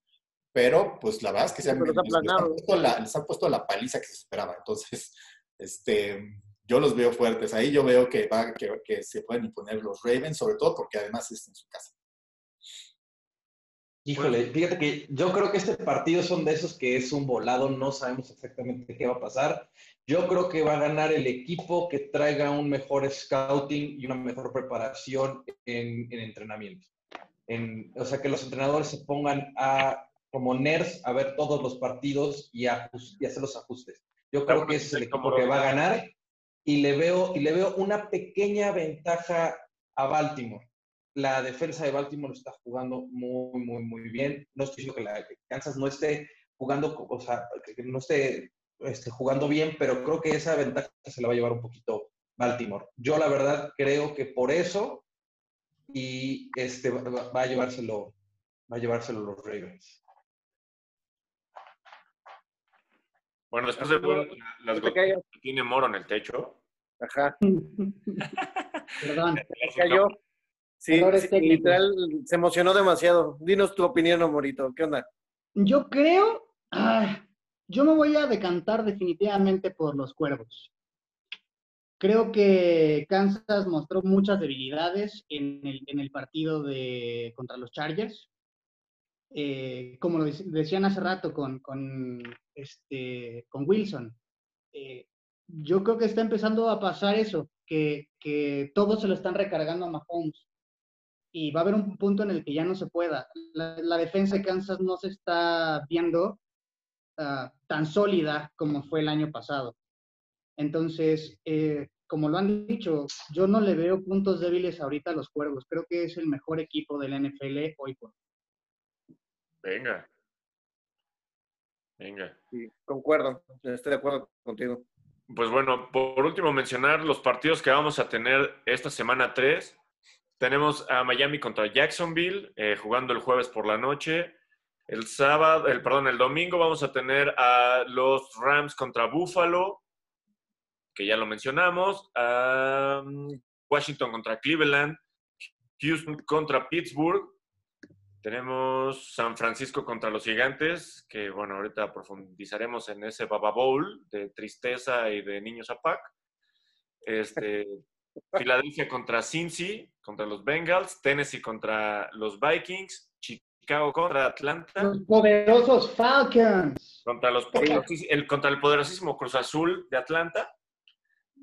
pero pues la verdad es que se han, les, han puesto la, paliza que se esperaba. Entonces, este, yo los veo fuertes. Ahí yo veo que, va, que, se pueden imponer los Ravens, sobre todo porque además es en su casa. Híjole, fíjate que yo creo que este partido son de esos que es un volado, no sabemos exactamente qué va a pasar. Yo creo que va a ganar el equipo que traiga un mejor scouting y una mejor preparación en, entrenamiento. o sea, que los entrenadores se pongan a, como nerds a ver todos los partidos y, a, y hacer los ajustes. Yo creo que ese es el equipo que va a ganar y le veo, y le veo una pequeña ventaja a Baltimore. La defensa de Baltimore está jugando muy, muy, muy bien. No estoy diciendo que, la, Kansas no esté jugando, o sea, que no esté este, jugando bien, pero creo que esa ventaja se la va a llevar un poquito Baltimore. Yo la verdad creo que por eso y este va, a llevárselo va a llevárselo los Ravens. Bueno, después de las gotitas tiene Moro en el techo. Ajá. Perdón. Se cayó. Sí, literal, se emocionó demasiado. Dinos tu opinión, Morito. ¿Qué onda? Yo creo, yo me voy a decantar definitivamente por los cuervos. Creo que Kansas mostró muchas debilidades en el, partido de, contra los Chargers. Eh, como lo decían hace rato con, con, este, con Wilson, eh, yo creo que está empezando a pasar eso, que, que todos se lo están recargando a Mahomes. Y va a haber un punto en el que ya no se pueda. La, defensa de Kansas no se está viendo ah, tan sólida como fue el año pasado. Entonces, eh, como lo han dicho, yo no le veo puntos débiles ahorita a los cuervos. Creo que es el mejor equipo del NFL hoy por hoy. Venga. Venga. Sí, concuerdo, estoy de acuerdo contigo. Pues bueno, por último mencionar los partidos que vamos a tener esta semana 3. Tenemos a Miami contra Jacksonville, eh, jugando el jueves por la noche. El sábado, el, perdón, el domingo vamos a tener a los Rams contra Buffalo, que ya lo mencionamos. Washington contra Cleveland. Houston contra Pittsburgh. Tenemos San Francisco contra los Gigantes, que bueno, ahorita profundizaremos en ese Baba Bowl de tristeza y de niños a pack. Este, Filadelfia contra Cincy, contra los Bengals, Tennessee contra los Vikings, Chicago contra Atlanta. Los poderosos Falcons. Contra, los, el, contra el poderosísimo Cruz Azul de Atlanta.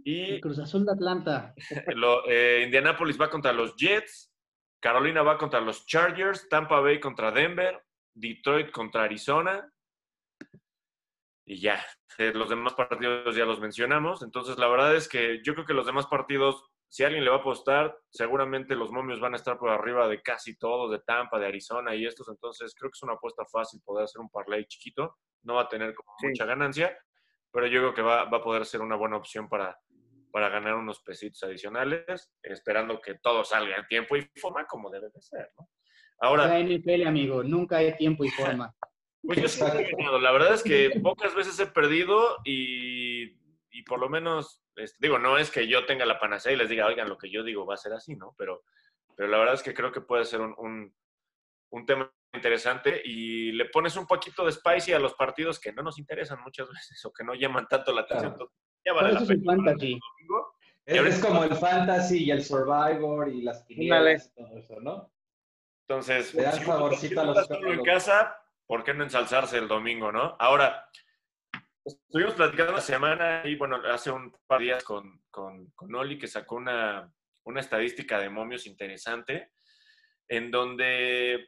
Y el Cruz Azul de Atlanta. Eh, Indianapolis va contra los Jets. Carolina va contra los Chargers, Tampa Bay contra Denver, Detroit contra Arizona. Y ya, eh, los demás partidos ya los mencionamos. Entonces, la verdad es que yo creo que los demás partidos, si alguien le va a apostar, seguramente los momios van a estar por arriba de casi todos, de Tampa, de Arizona y estos. Entonces, creo que es una apuesta fácil poder hacer un parlay chiquito. No va a tener como mucha ganancia, pero yo creo que va, va a poder ser una buena opción para, para ganar unos pesitos adicionales, esperando que todo salga en tiempo y forma como debe de ser, ¿no? Ahora... La NFL, amigo, nunca hay tiempo y forma. Pues yo sí he ganado. La verdad es que pocas veces he perdido y, y por lo menos, este, digo, no es que yo tenga la panacea y les diga, oigan, lo que yo digo va a ser así, ¿no? Pero, pero la verdad es que creo que puede ser un, un, un tema interesante y le pones un poquito de spicy a los partidos que no nos interesan muchas veces o que no llaman tanto la atención. Ya vale la pena. fantasy. Es, como el fantasy y el survivor y las quinielas y todo eso, ¿no? Entonces, si favorcito a los en casa, ¿por qué no ensalzarse el domingo, no? Ahora, estuvimos platicando la semana y, bueno, hace un par de días con, con, con Oli que sacó una, una estadística de momios interesante en donde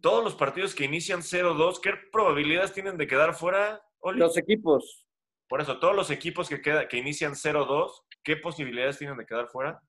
todos los partidos que inician 0-2, ¿qué probabilidades tienen de quedar fuera? Oli? Los equipos. Por eso, todos los equipos que, queda, que inician 0-2, ¿qué posibilidades tienen de quedar fuera?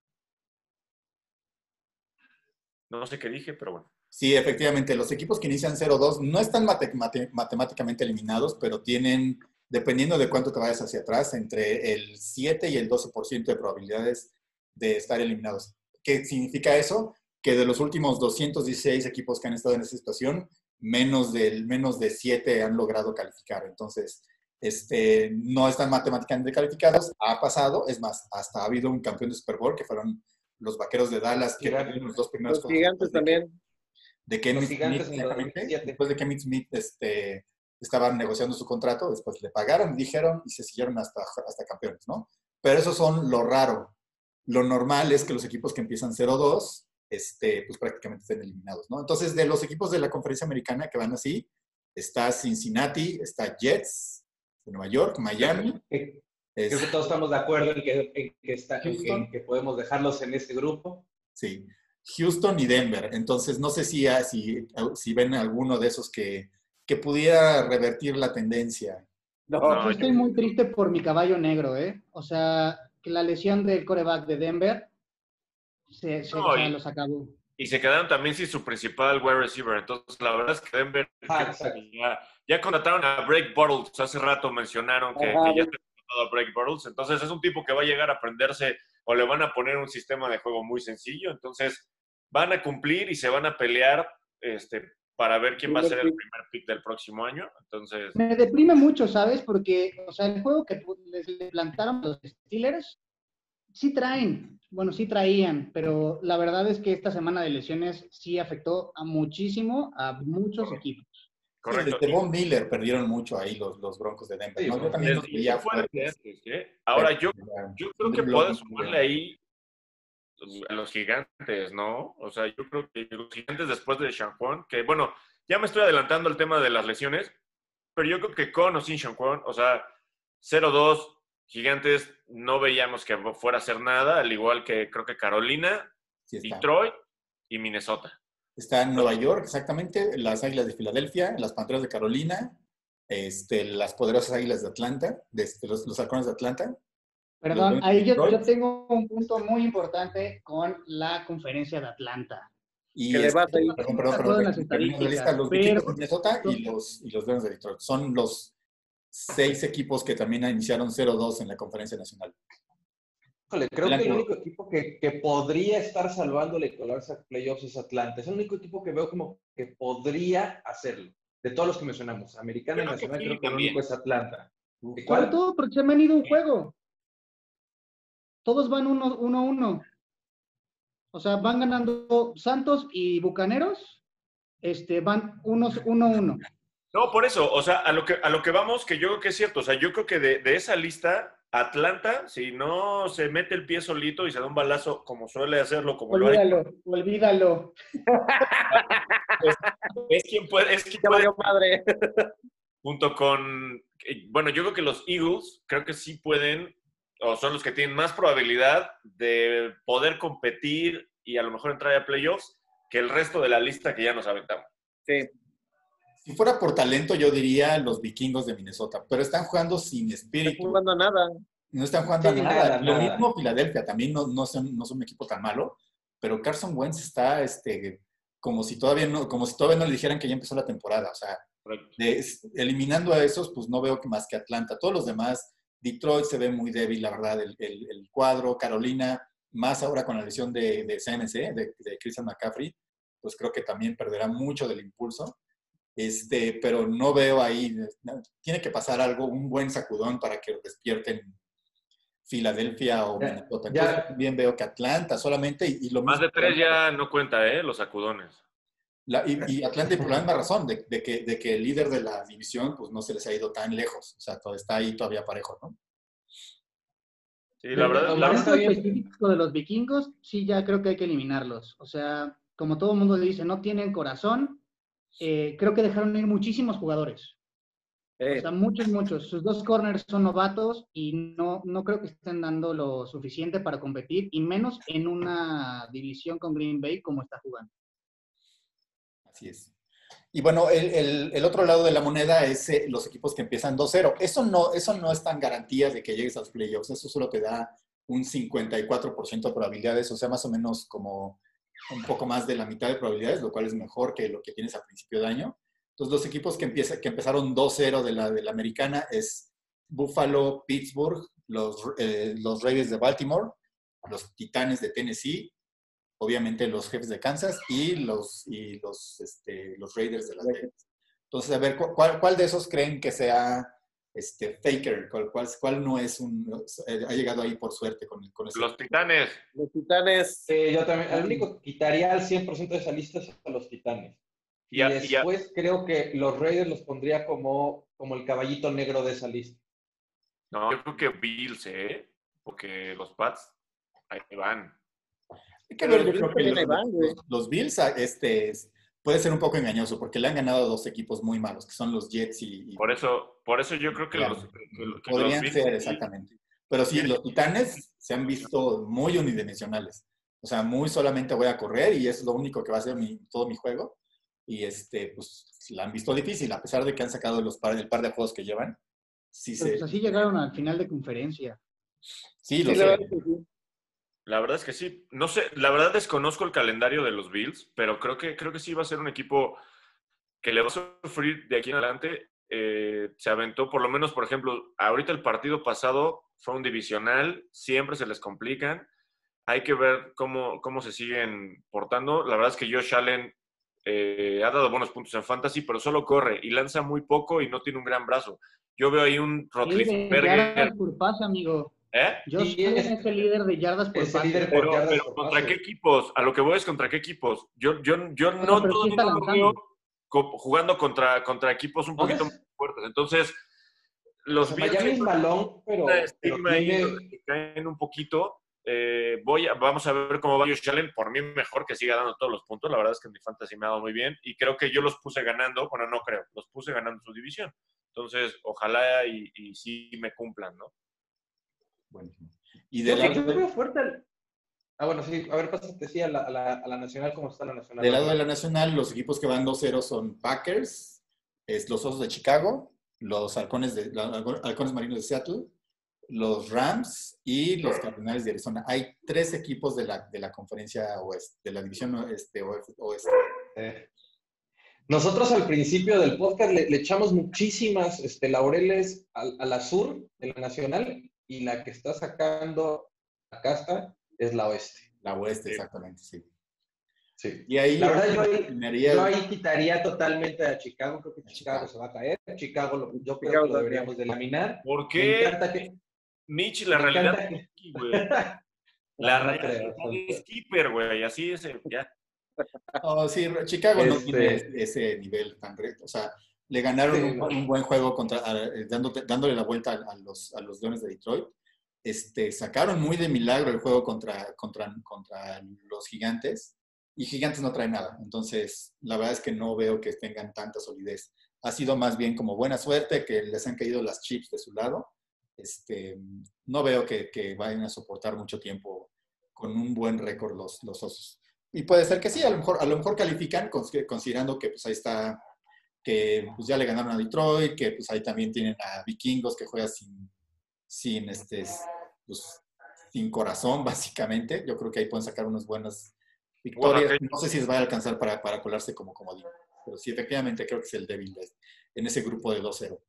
No sé qué dije, pero bueno. Sí, efectivamente, los equipos que inician 0-2 no están matemáticamente eliminados, pero tienen, dependiendo de cuánto te vayas hacia atrás, entre el 7 y el 12% de probabilidades de estar eliminados. ¿Qué significa eso? Que de los últimos 216 equipos que han estado en esa situación, menos, del, menos de 7 han logrado calificar. Entonces, este, no están matemáticamente calificados. Ha pasado, es más, hasta ha habido un campeón de Super Bowl que fueron los vaqueros de Dallas, que eran los dos primeros. Los gigantes también de Kevin Smith, después de que Smith este, estaban negociando su contrato, después le pagaron, dijeron y se siguieron hasta, hasta campeones, ¿no? Pero eso son lo raro. Lo normal es que los equipos que empiezan 0-2, este, pues prácticamente estén eliminados, ¿no? Entonces, de los equipos de la conferencia americana que van así, está Cincinnati, está Jets de Nueva York, Miami. Creo que todos estamos de acuerdo en que, que, está, en que podemos dejarlos en este grupo. Sí. Houston y Denver. Entonces, no sé si, ah, si, si ven alguno de esos que, que pudiera revertir la tendencia. No, yo estoy muy triste por mi caballo negro, ¿eh? O sea, que la lesión del coreback de Denver se, se y, los acabó. Y se quedaron también sin su principal wide receiver. Entonces, la verdad es que Denver ah, ya, ya, contrataron a Break Bottles. Hace rato mencionaron que, ya se contratado a Break Bottles. Entonces, es un tipo que va a llegar a aprenderse o le van a poner un sistema de juego muy sencillo. Entonces, van a cumplir y se van a pelear este, para ver quién va a ser el primer pick del próximo año. Entonces. Me deprime mucho, ¿sabes? Porque, o sea, el juego que les plantaron los Steelers, sí traen, bueno, sí traían, pero la verdad es que esta semana de lesiones sí afectó a muchísimo, a muchos equipos. Correcto. Sí, Von Miller perdieron mucho ahí los, los Broncos de Denver. ¿no? Yo también los veía ¿eh? Ahora, yo, yo creo que puedes sumarle ahí a los gigantes, ¿no? O sea, yo creo que los gigantes después de Juan, que bueno, ya me estoy adelantando al tema de las lesiones, pero yo creo que con o sin Juan, o sea, 0-2, gigantes no veíamos que fuera a hacer nada, al igual que creo que Carolina, Detroit y Minnesota. Está en Nueva York, exactamente, las Águilas de Filadelfia, las Panteras de Carolina, este, las poderosas Águilas de Atlanta, de, este, los, los Halcones de Atlanta. Perdón, ahí yo, yo, tengo un punto muy importante con la conferencia de Atlanta. Y le va a perdón, perdón, perdón, los pero... de Minnesota y los, y los Leones de Detroit. Son los seis equipos que también iniciaron 0-2 en la conferencia nacional creo que el único equipo que, que podría estar salvándole colarse a playoffs es Atlanta. Es el único equipo que veo como que podría hacerlo. De todos los que mencionamos, Americana y Nacional, creo que el único es Atlanta. ¿Cuál? todo porque se han venido un juego. Todos van 1-1. Uno, uno, O sea, van ganando Santos y Bucaneros. Este, van 1-1. No, por eso, o sea, a lo que, a lo que vamos, que yo creo que es cierto, o sea, yo creo que de, de esa lista Atlanta, si no se mete el pie solito y se da un balazo como suele hacerlo, como olvídalo, lo Olvídalo, es, quien puede, es quien puede. madre. Junto con, eh, bueno, yo creo que los Eagles creo que sí pueden, o son los que tienen más probabilidad de poder competir y a lo mejor entrar a playoffs que el resto de la lista que ya nos aventamos. Sí. Si fuera por talento, yo diría los vikingos de Minnesota, pero están jugando sin espíritu. No están jugando nada. No están jugando nada. Lo mismo Filadelfia, también no, no, son, no son un equipo tan malo, pero Carson Wentz está este, como, si todavía no, como si todavía no le dijeran que ya empezó la temporada. O sea, eliminando a esos, pues no veo más que Atlanta. Todos los demás, Detroit se ve muy débil, la verdad, el, el, cuadro. Carolina, más ahora con la lesión de, de CMC, de, de Christian McCaffrey, pues creo que también perderá mucho del impulso. Este, pero no veo ahí, tiene que pasar algo, un buen sacudón para que despierten Filadelfia o Minnesota. Ya, también veo que Atlanta solamente y, lo Más de tres ya no cuenta, ¿eh? Los sacudones. Y, Atlanta por la misma razón, de, que, de que el líder de la división pues no se les ha ido tan lejos. O sea, todo está ahí todavía parejo, ¿no? Sí, la verdad. La verdad específico de los vikingos, sí, ya creo que hay que eliminarlos. O sea, como todo el mundo dice, no tienen corazón, eh, creo que dejaron ir muchísimos jugadores. O sea, muchos, muchos. Sus dos corners son novatos y no, no creo que estén dando lo suficiente para competir, y menos en una división con Green Bay como está jugando. Así es. Y bueno, el, otro lado de la moneda es eh, los equipos que empiezan 2-0. Eso no, eso no es tan garantía de que llegues a los playoffs. Eso solo te da un 54% de probabilidades, o sea, más o menos como un poco más de la mitad de probabilidades, lo cual es mejor que lo que tienes a principio de año. Entonces, los equipos que, que empezaron 2-0 de la, de la americana es Buffalo, Pittsburgh, los, eh, los Raiders de Baltimore, los Titanes de Tennessee, obviamente los jefes de Kansas y los, y los, este, los Raiders de Las Vegas. Entonces, a ver, ¿cuál, ¿cuál, de esos creen que sea este, Faker? ¿Cuál, cuál, no es un... Eh, ha llegado ahí por suerte con, con Los Titanes. Los Titanes. yo también, el único que quitaría al 100% de esa lista es a los Titanes. Y, después creo que los Raiders los pondría como, como el caballito negro de esa lista. No, yo creo que Bills, ¿eh? Porque los Pats, ahí van. Hay que ver, yo creo que los, Bills, ah, este, puede ser un poco engañoso porque le han ganado a dos equipos muy malos, que son los Jets y... por, eso, por eso yo creo que los... podrían ser, exactamente. Pero sí, los Titanes se han visto muy unidimensionales. O sea, muy solamente voy a correr y es lo único que va a ser mi, todo mi juego. Y este, pues la han visto difícil, a pesar de que han sacado los par, el par de juegos que llevan. Sí, pues así llegaron al final de conferencia. Sí, lo sé. La verdad es que sí. No sé, la verdad desconozco el calendario de los Bills, pero creo que, creo que sí va a ser un equipo que le va a sufrir de aquí en adelante. Eh, se aventó, por lo menos, por ejemplo, ahorita el partido pasado fue un divisional, siempre se les complican. Hay que ver cómo, cómo se siguen portando. La verdad es que Josh Allen eh, ha dado buenos puntos en fantasy, pero solo corre y lanza muy poco y no tiene un gran brazo. Yo veo ahí un Rotlisberger. amigo. ¿Eh? Yo soy ese líder de yardas por pase. pero, ¿contra qué equipos? A lo que voy es contra qué equipos. Yo, yo, yo no, todo veo jugando contra, contra equipos un poquito más fuertes. Entonces, los o sea, balón, pero, caen un poquito. Eh, voy a, vamos a ver cómo va Josh Allen. Por mí, mejor que siga dando todos los puntos. La verdad es que mi fantasy me ha dado muy bien. Y creo que yo los puse ganando. Bueno, no creo. Los puse ganando su división. Entonces, ojalá y, y sí me cumplan, ¿no? Y de lado yo veo fuerte Ah, bueno, sí. A ver, pásate, sí, a la, a, la, Nacional, ¿cómo está la Nacional? Del lado de la Nacional, los equipos que van 2-0 son Packers, es los Osos de Chicago, los Halcones, de, Halcones Marinos de Seattle, los Rams y los Cardinales de Arizona. Hay tres equipos de la, de la conferencia oeste, de la división este, oeste. Nosotros al principio del podcast le, echamos muchísimas este, laureles al, a la sur de la Nacional y la que está sacando la casta es la oeste. La oeste, exactamente, sí. Sí. Y ahí, la verdad, yo ahí, quitaría totalmente a Chicago. Creo que Chicago, se va a caer. Chicago, yo creo que lo deberíamos de laminar. ¿Por qué? que, Mitch, la realidad es güey. La realidad es keeper, güey. Así es, ya. No, sí, Chicago no tiene este ese nivel tan recto. O sea, le ganaron un, buen juego contra, eh, dándole la vuelta a, los, a los Leones de Detroit. Este, sacaron muy de milagro el juego contra, contra, contra los gigantes y gigantes no trae nada. Entonces, la verdad es que no veo que tengan tanta solidez. Ha sido más bien como buena suerte que les han caído las chips de su lado. Este, no veo que, que vayan a soportar mucho tiempo con un buen récord los, los osos. Y puede ser que sí, a lo mejor, a lo mejor califican considerando que pues ahí está que pues ya le ganaron a Detroit, que pues ahí también tienen a Vikingos que juega sin, sin, este, pues, sin corazón, básicamente. Yo creo que ahí pueden sacar unas buenas victorias. No sé si les va a alcanzar para, para colarse como comodín, pero sí, efectivamente creo que es el débil en ese grupo de 2-0.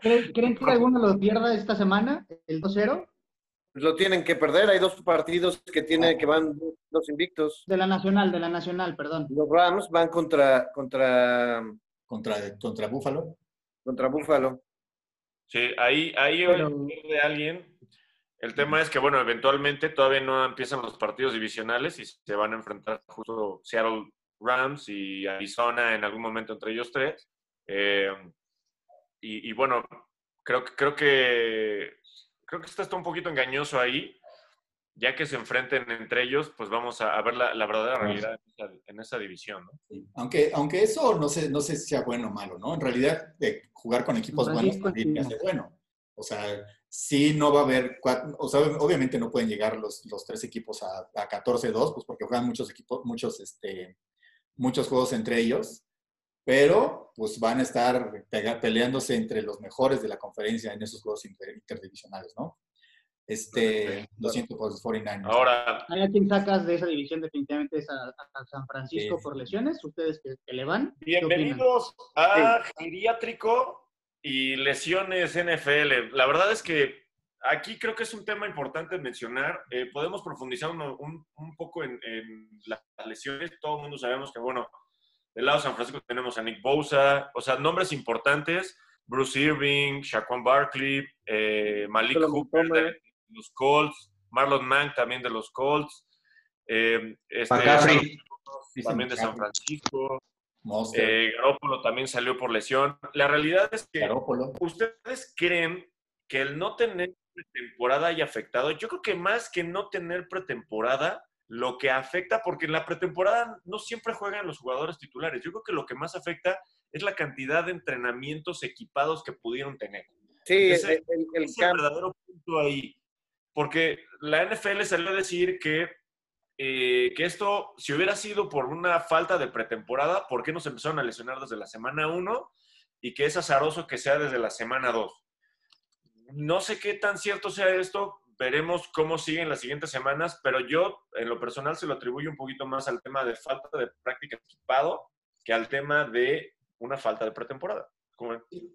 ¿Creen que alguno lo pierda esta semana, el 2-0? Lo tienen que perder. Hay dos partidos que tienen que van dos invictos. De la Nacional, de la Nacional, perdón. Los Rams van contra contra contra contra Búfalo. Contra Búfalo. Sí, ahí ahí de alguien. El tema es que bueno, eventualmente todavía no empiezan los partidos divisionales y se van a enfrentar justo Seattle Rams y Arizona en algún momento entre ellos tres. Eh, y, y bueno, creo, creo que creo que está, está un poquito engañoso ahí. Ya que se enfrenten entre ellos, pues vamos a, ver la, verdadera realidad en esa, división, ¿no? Aunque, aunque eso no sé, no sé si sea bueno o malo, ¿no? En realidad, de jugar con equipos buenos también hace bueno. O sea, sí no va a haber, o sea, obviamente no pueden llegar los, los tres equipos a, a 14-2, pues porque juegan muchos equipos, muchos, este, muchos juegos entre ellos, pero pues van a estar peleándose entre los mejores de la conferencia en esos juegos interdivisionales, ¿no? Este, lo siento por los 49ers. Ahora. ¿Hay a quien sacas de esa división definitivamente es a, San Francisco por lesiones? ¿Ustedes que, le van? Bienvenidos a Geriátrico y Lesiones NFL. La verdad es que aquí creo que es un tema importante mencionar. Eh, podemos profundizar un, poco en, las lesiones. Todo el mundo sabemos que, bueno, del lado de San Francisco tenemos a Nick Bosa, o sea, nombres importantes. Bruce Irving, Shaquan Barkley, eh, Malik Hooper de los Colts, Marlon Mank también de los Colts, eh, este, también de San Francisco, eh, Garoppolo también salió por lesión. La realidad es que ustedes creen que el no tener pretemporada haya afectado. Yo creo que más que no tener pretemporada, lo que afecta, porque en la pretemporada no siempre juegan los jugadores titulares. Yo creo que lo que más afecta es la cantidad de entrenamientos equipados que pudieron tener. Sí, el, el, verdadero punto ahí. Porque la NFL salió a decir que, eh, que esto, si hubiera sido por una falta de pretemporada, ¿por qué nos empezaron a lesionar desde la semana 1? Y que es azaroso que sea desde la semana 2. No sé qué tan cierto sea esto, veremos cómo siguen las siguientes semanas, pero yo en lo personal se lo atribuyo un poquito más al tema de falta de práctica equipado que al tema de una falta de pretemporada.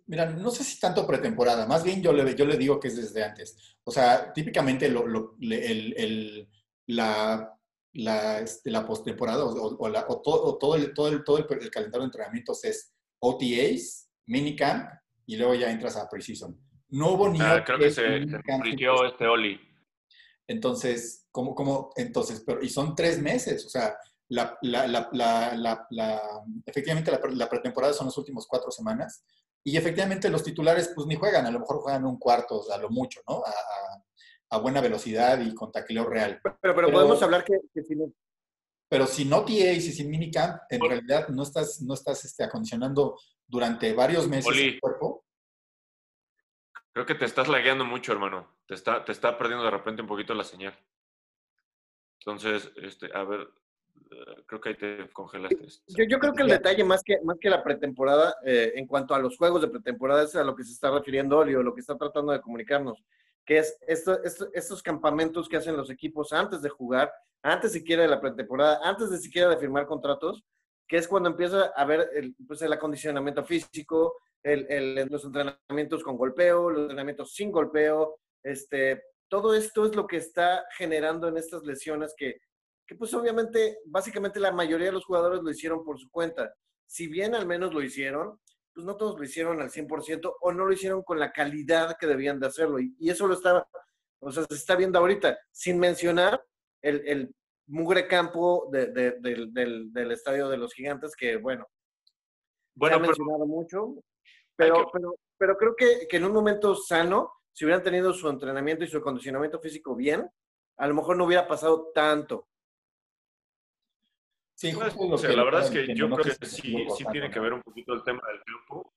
Mira, no sé si tanto pretemporada, más bien yo le, yo le digo que es desde antes. O sea, típicamente lo, el, la, la, este, la postemporada o, o, todo, el, todo, el, todo el, calendario de entrenamientos es OTAs, minicamp y luego ya entras a preseason. No hubo ni. Ah, creo que se, este Oli. Entonces, ¿cómo, cómo? Entonces, pero, y son tres meses, o sea, la, la, la, la efectivamente la, pretemporada son las últimas cuatro semanas y efectivamente los titulares pues ni juegan, a lo mejor juegan un cuarto, a lo mucho, ¿no? A, a, buena velocidad y con taquileo real. Pero, pero, podemos hablar que, si no... Pero si no TAs y sin minicamp, en realidad no estás, no estás este, acondicionando durante varios meses el cuerpo Creo que te estás lagueando mucho, hermano. Te está, te está perdiendo de repente un poquito la señal. Entonces, este, a ver, eh, creo que ahí te congelaste. Yo, yo creo que el detalle más que, más que la pretemporada, eh, en cuanto a los juegos de pretemporada, es a lo que se está refiriendo Oli o lo que está tratando de comunicarnos, que es esto, estos campamentos que hacen los equipos antes de jugar, antes siquiera de la pretemporada, antes de siquiera de firmar contratos, que es cuando empieza a ver el, pues, el acondicionamiento físico, el, los entrenamientos con golpeo, los entrenamientos sin golpeo, este, todo esto es lo que está generando en estas lesiones que, que pues obviamente, básicamente la mayoría de los jugadores lo hicieron por su cuenta. Si bien al menos lo hicieron, pues no todos lo hicieron al 100% o no lo hicieron con la calidad que debían de hacerlo. Y, eso lo está, o sea, se está viendo ahorita, sin mencionar el, el mugre campo del, del, estadio de los gigantes, que bueno, bueno se ha mencionado mucho. Pero, pero, pero creo que, que, en un momento sano, si hubieran tenido su entrenamiento y su acondicionamiento físico bien, a lo mejor no hubiera pasado tanto. Sí, pues, o sea, la verdad es que yo creo que sí, sí tiene que ver un poquito el tema del grupo.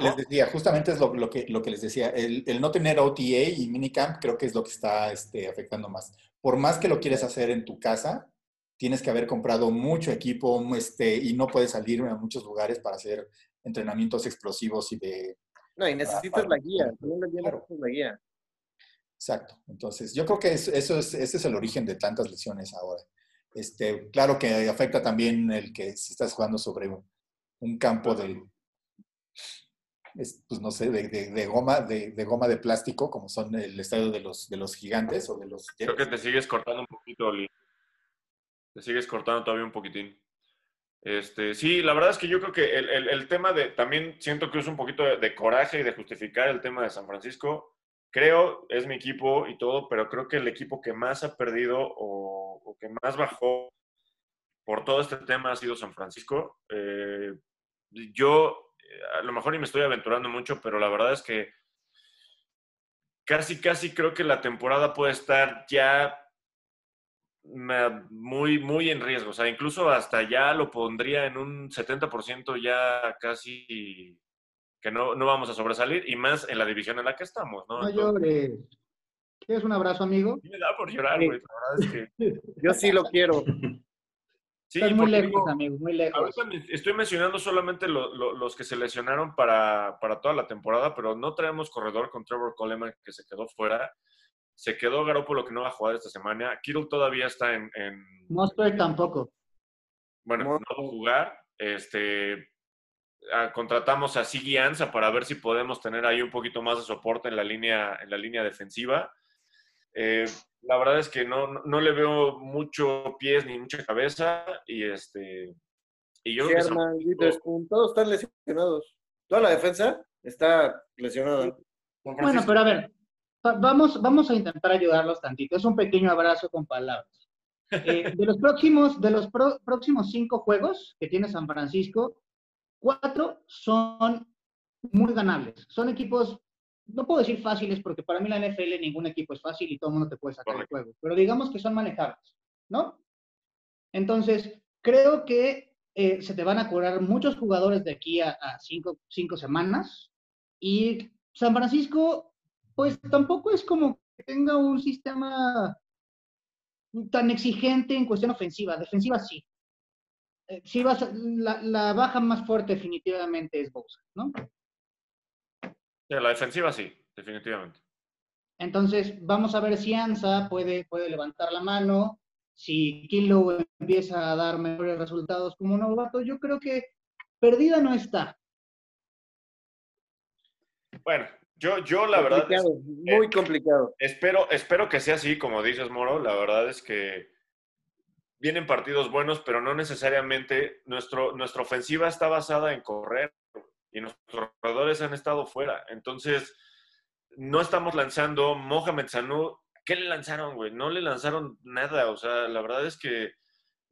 Les decía, justamente es lo, lo, que, lo que les decía, el, el, no tener OTA y minicamp creo que es lo que está este, afectando más. Por más que lo quieres hacer en tu casa, tienes que haber comprado mucho equipo este, y no puedes salir a muchos lugares para hacer entrenamientos explosivos y de... No, y necesitas la guía, la guía. Exacto. Entonces, yo creo que eso, es, ese es el origen de tantas lesiones ahora. Este, claro que afecta también el que si estás jugando sobre un, campo de, pues no sé, de, goma, de, goma de plástico, como son el estadio de los, de los gigantes o de los... Creo que te sigues cortando un poquito, Oli. Te sigues cortando todavía un poquitín. Este, sí, la verdad es que yo creo que el, tema de, también siento que es un poquito de, coraje y de justificar el tema de San Francisco. Creo, es mi equipo y todo, pero creo que el equipo que más ha perdido o, que más bajó por todo este tema ha sido San Francisco. Eh, yo, a lo mejor ni me estoy aventurando mucho, pero la verdad es que casi, casi creo que la temporada puede estar ya muy, muy en riesgo. O sea, incluso hasta ya lo pondría en un 70% ya casi que no, no vamos a sobresalir y más en la división en la que estamos, ¿no? No llores. ¿Quieres un abrazo, amigo? me da por llorar, güey. La verdad es que... Yo sí lo quiero. Sí, muy lejos, amigo, muy lejos. estoy mencionando solamente los que se lesionaron para, toda la temporada, pero no traemos corredor con Trevor Coleman que se quedó fuera. Se quedó Garoppolo que no va a jugar esta semana. Kittle todavía está en. en... tampoco. Bueno, no va a jugar. Este, ah, contratamos a Siggy Anza para ver si podemos tener ahí un poquito más de soporte en la línea, en la línea defensiva. Eh, la verdad es que no, no, le veo mucho pies ni mucha cabeza y este y yo todos están lesionados. Toda la defensa está lesionada. Bueno, pero a ver, vamos, vamos a intentar ayudarlos tantito. Es un pequeño abrazo con palabras. Eh, de los próximos, de los próximos cinco juegos que tiene San Francisco, cuatro son muy ganables. Son equipos no puedo decir fáciles porque para mí la NFL ningún equipo es fácil y todo el mundo te puede sacar el juego, pero digamos que son manejables, ¿no? Entonces, creo que eh, se te van a curar muchos jugadores de aquí a, cinco, cinco, semanas y San Francisco, pues tampoco es como que tenga un sistema tan exigente en cuestión ofensiva, defensiva sí. Eh, sí vas la, la, baja más fuerte definitivamente es Bosa, ¿no? la defensiva sí, definitivamente. Entonces, vamos a ver si Ansa puede, puede levantar la mano, si Kilo empieza a dar mejores resultados como novato, yo creo que perdida no está. Bueno, yo, yo la verdad. muy complicado. Espero, espero que sea así, como dices, Moro. La verdad es que vienen partidos buenos, pero no necesariamente. Nuestro, nuestra ofensiva está basada en correr y nuestros corredores han estado fuera. Entonces, no estamos lanzando Mohamed Sanu. ¿Qué le lanzaron, güey? No le lanzaron nada. O sea, la verdad es que.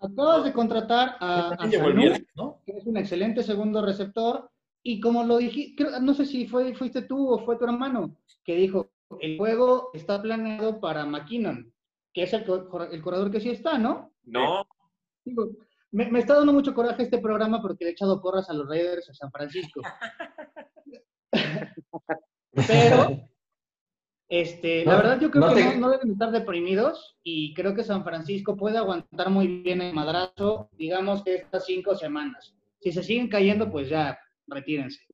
Acabas de contratar a, Sanu, que es un excelente segundo receptor. Y como lo dije, no sé si fue, fuiste tú o fue tu hermano, que dijo: el juego está planeado para McKinnon, que es el, el corredor que sí está, ¿no? No. Digo, me, está dando mucho coraje este programa porque le he echado porras a los Raiders a San Francisco. Pero, este, la verdad yo creo que no, deben estar deprimidos y creo que San Francisco puede aguantar muy bien el madrazo, digamos que estas cinco semanas. Si se siguen cayendo, pues ya, retírense.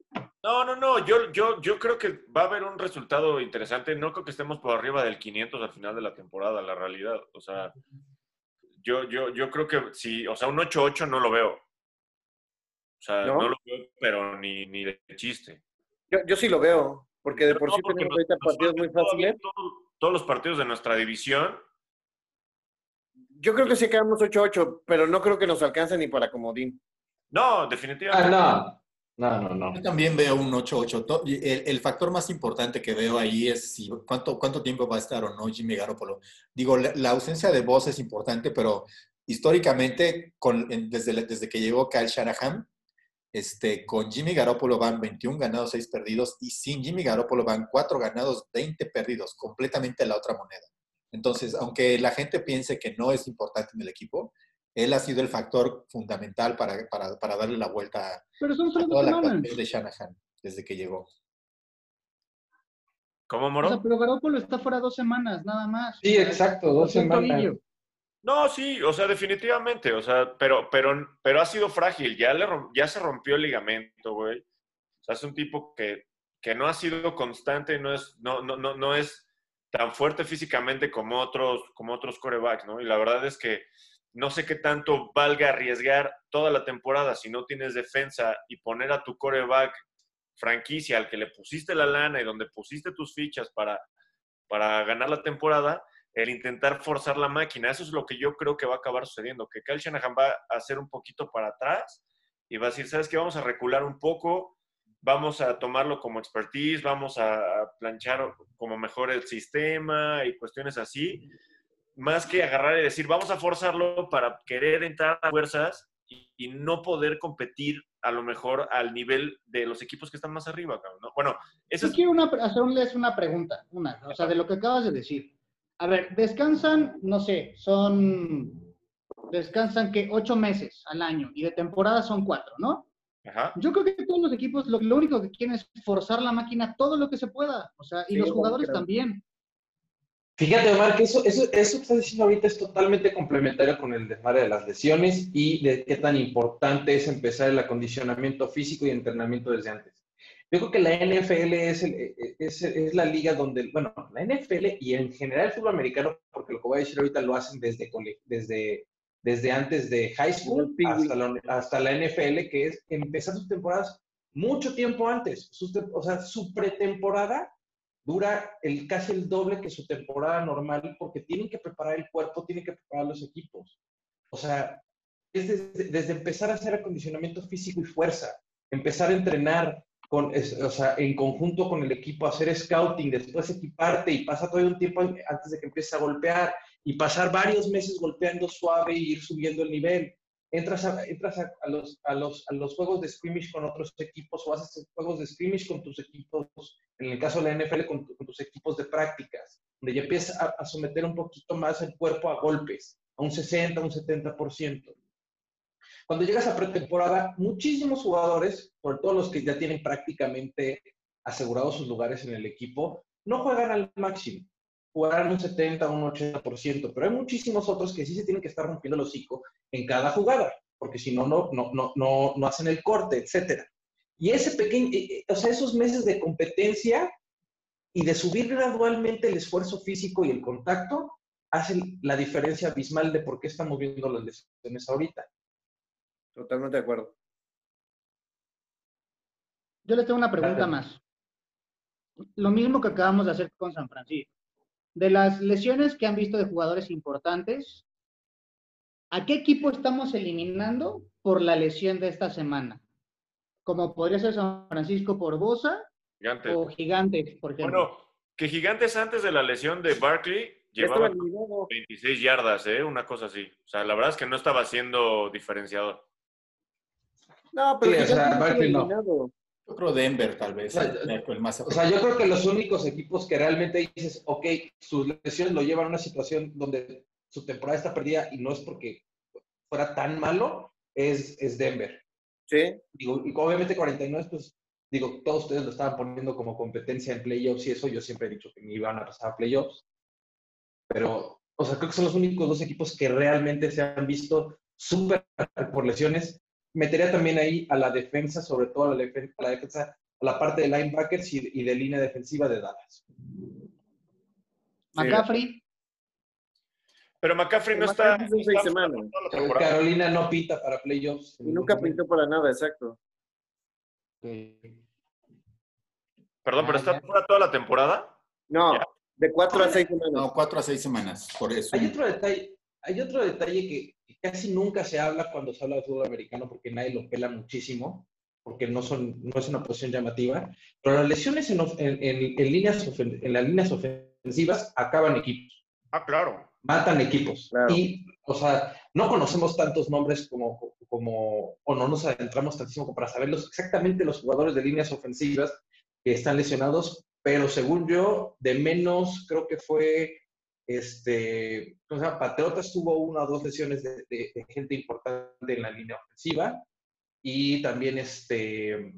No, no, no, yo, yo, yo creo que va a haber un resultado interesante. No creo que estemos por arriba del 500 al final de la temporada, la realidad. O sea, yo, yo, yo creo que sí, o sea, un 8-8 no lo veo. O sea, ¿No? lo veo, pero ni, ni de chiste. Yo, yo sí lo veo, porque de por sí tenemos ahorita partidos muy fáciles. Todos, los partidos de nuestra división. Yo creo que sí quedamos 8-8, pero no creo que nos alcance ni para comodín. No, definitivamente. Ah, no. No, no, no. Yo también veo un 8-8. El, el, factor más importante que veo ahí es si, cuánto, cuánto tiempo va a estar o no Jimmy Garoppolo. Digo, la, ausencia de voz es importante, pero históricamente, con, desde, desde que llegó Kyle Shanahan, este, con Jimmy Garoppolo van 21 ganados, 6 perdidos, y sin Jimmy Garoppolo van 4 ganados, 20 perdidos, completamente la otra moneda. Entonces, aunque la gente piense que no es importante en el equipo, él ha sido el factor fundamental para, para, para darle la vuelta Pero son a toda la de Shanahan desde que llegó. ¿Cómo, Moro? O sea, pero Garoppolo está fuera dos semanas, nada más. Sí, exacto, dos semanas. No, sí, o sea, definitivamente, o sea, pero, pero, pero ha sido frágil, ya, le, ya se rompió el ligamento, güey. O sea, es un tipo que, que no ha sido constante, no es, no, no, no, no es tan fuerte físicamente como otros, como otros corebacks, ¿no? Y la verdad es que no sé qué tanto valga arriesgar toda la temporada si no tienes defensa y poner a tu coreback franquicia al que le pusiste la lana y donde pusiste tus fichas para, para ganar la temporada, el intentar forzar la máquina. Eso es lo que yo creo que va a acabar sucediendo, que Kyle Shanahan va a hacer un poquito para atrás y va a decir, ¿sabes qué? Vamos a recular un poco, vamos a tomarlo como expertise, vamos a planchar como mejor el sistema y cuestiones así más que agarrar y decir, vamos a forzarlo para querer entrar a fuerzas y, no poder competir a lo mejor al nivel de los equipos que están más arriba. ¿no? Bueno, eso Yo quiero una, hacerles una pregunta, una, o sea, de lo que acabas de decir. A ver, descansan, no sé, son, descansan que ocho meses al año y de temporada son cuatro, ¿no? Ajá. Yo creo que todos los equipos lo, único que quieren es forzar la máquina todo lo que se pueda, o sea, y los jugadores también. Fíjate, Omar, que eso, eso, eso que estás diciendo ahorita es totalmente complementario con el desmadre de las lesiones y de qué tan importante es empezar el acondicionamiento físico y entrenamiento desde antes. Yo creo que la NFL es, es, es, la liga donde, bueno, la NFL y en general el fútbol americano, porque lo que voy a decir ahorita lo hacen desde, desde, desde antes de high school hasta la, hasta la NFL, que es empezar sus temporadas mucho tiempo antes. o sea, su pretemporada dura el, casi el doble que su temporada normal porque tienen que preparar el cuerpo, tienen que preparar los equipos. O sea, es desde, empezar a hacer acondicionamiento físico y fuerza, empezar a entrenar con, o sea, en conjunto con el equipo, hacer scouting, después equiparte y pasa todo un tiempo antes de que empieces a golpear y pasar varios meses golpeando suave y ir subiendo el nivel entras, a, entras a, los, a, los, a los juegos de scrimmage con otros equipos o haces juegos de scrimmage con tus equipos, en el caso de la NFL, con, tus equipos de prácticas, donde ya empiezas a, someter un poquito más el cuerpo a golpes, a un 60, un 70%. Cuando llegas a pretemporada, muchísimos jugadores, sobre todo los que ya tienen prácticamente asegurados sus lugares en el equipo, no juegan al máximo jugarán un 70 o un 80%, pero hay muchísimos otros que sí se tienen que estar rompiendo el hocico en cada jugada, porque si no, no, no, no, no, hacen el corte, etcétera. Y ese pequeño, eh, eh, o sea, esos meses de competencia y de subir gradualmente el esfuerzo físico y el contacto hacen la diferencia abismal de por qué estamos viendo las lesiones ahorita. Totalmente de acuerdo. Yo le tengo una pregunta más. Lo mismo que acabamos de hacer con San Francisco de las lesiones que han visto de jugadores importantes, ¿a qué equipo estamos eliminando por la lesión de esta semana? Como podría ser San Francisco por Bosa o Gigantes, por ejemplo. Bueno, que Gigantes antes de la lesión de Barkley llevaba 26 yardas, ¿eh? Una cosa así. O sea, la verdad es que no estaba siendo diferenciador. No, pero sí, Barkley no. Yo creo Denver, tal vez. O sea, yo creo que los únicos equipos que realmente dices, ok, sus lesiones lo llevan a una situación donde su temporada está perdida y no es porque fuera tan malo, es, es Denver. Sí. Digo, y obviamente 49, pues, digo, todos ustedes lo estaban poniendo como competencia en playoffs y eso, yo siempre he dicho que me iban a pasar a playoffs. Pero, o sea, creo que son los únicos dos equipos que realmente se han visto súper por lesiones metería también ahí a la defensa, sobre todo a la, defensa, a la parte de linebackers y, de línea defensiva de Dallas. McCaffrey. Pero McCaffrey no está. Carolina no pinta para playoffs. Y nunca pintó para nada, exacto. Perdón, pero está fuera toda la temporada. No, de cuatro a seis semanas. No, cuatro a seis semanas, por eso. Hay otro detalle, hay otro detalle que, casi nunca se habla cuando se habla de fútbol americano porque nadie lo pela muchísimo, porque no, son, no es una posición llamativa, pero las lesiones en, en, en, líneas, en las líneas ofensivas acaban equipos. Ah, claro. Matan equipos. Y, o sea, no conocemos tantos nombres como, como, o no nos adentramos tantísimo para saber exactamente los jugadores de líneas ofensivas que están lesionados, pero según yo, de menos creo que fue este, o sea, Patriotas tuvo una o dos lesiones de, gente importante en la línea ofensiva y también este,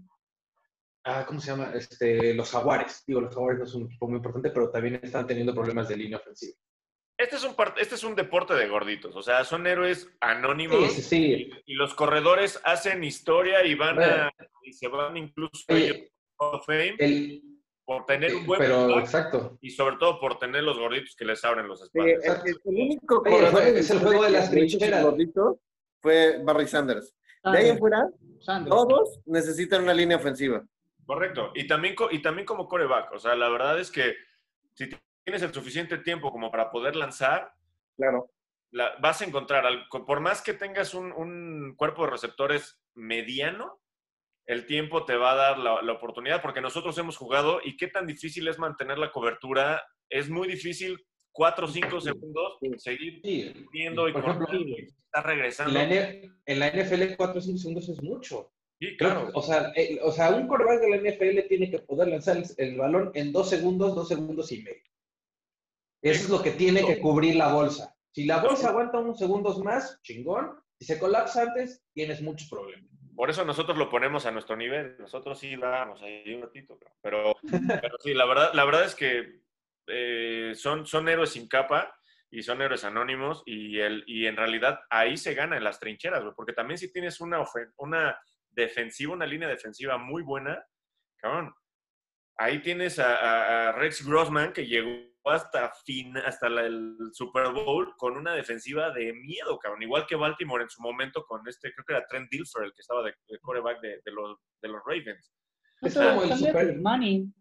ah, ¿cómo se llama? Este, los Jaguares. Digo, los Jaguares no son un equipo muy importante, pero también están teniendo problemas de línea ofensiva. Este es un, este es un deporte de gorditos, o sea, son héroes anónimos. Sí, sí, Y, los corredores hacen historia y van a, y se van incluso a Fame. El, por tener un buen pero exacto y sobre todo por tener los gorditos que les abren los espaldas. el, único corredor es el juego de las trincheras. fue Barry Sanders. De ahí en fuera, todos necesitan una línea ofensiva. Correcto. Y también, y también como coreback. O sea, la verdad es que si tienes el suficiente tiempo como para poder lanzar, claro. vas a encontrar, por más que tengas un, un cuerpo de receptores mediano, el tiempo te va a dar la, oportunidad, porque nosotros hemos jugado y qué tan difícil es mantener la cobertura. Es muy difícil, cuatro o cinco segundos, seguir viendo y, por está regresando. En la, NFL, cuatro o cinco segundos es mucho. Sí, claro. O sea, eh, o sea, un quarterback de la NFL tiene que poder lanzar el, balón en dos segundos, dos segundos y medio. Eso es lo que tiene que cubrir la bolsa. Si la bolsa aguanta unos segundos más, chingón. Si se colapsa antes, tienes muchos problemas. Por eso nosotros lo ponemos a nuestro nivel. Nosotros sí vamos ahí un ratito, pero, pero sí, la verdad, la verdad es que eh, son, son héroes sin capa y son héroes anónimos y, el, y en realidad ahí se gana en las trincheras, porque también si tienes una, una defensiva, una línea defensiva muy buena, cabrón, ahí tienes a, Rex Grossman que llegó hasta, fin, hasta el Super Bowl con una defensiva de miedo, cabrón. Igual que Baltimore en su momento con este, creo que era Trent Dilfer, el que estaba de, de coreback de, los, de los Ravens. Eso como el Super... Manning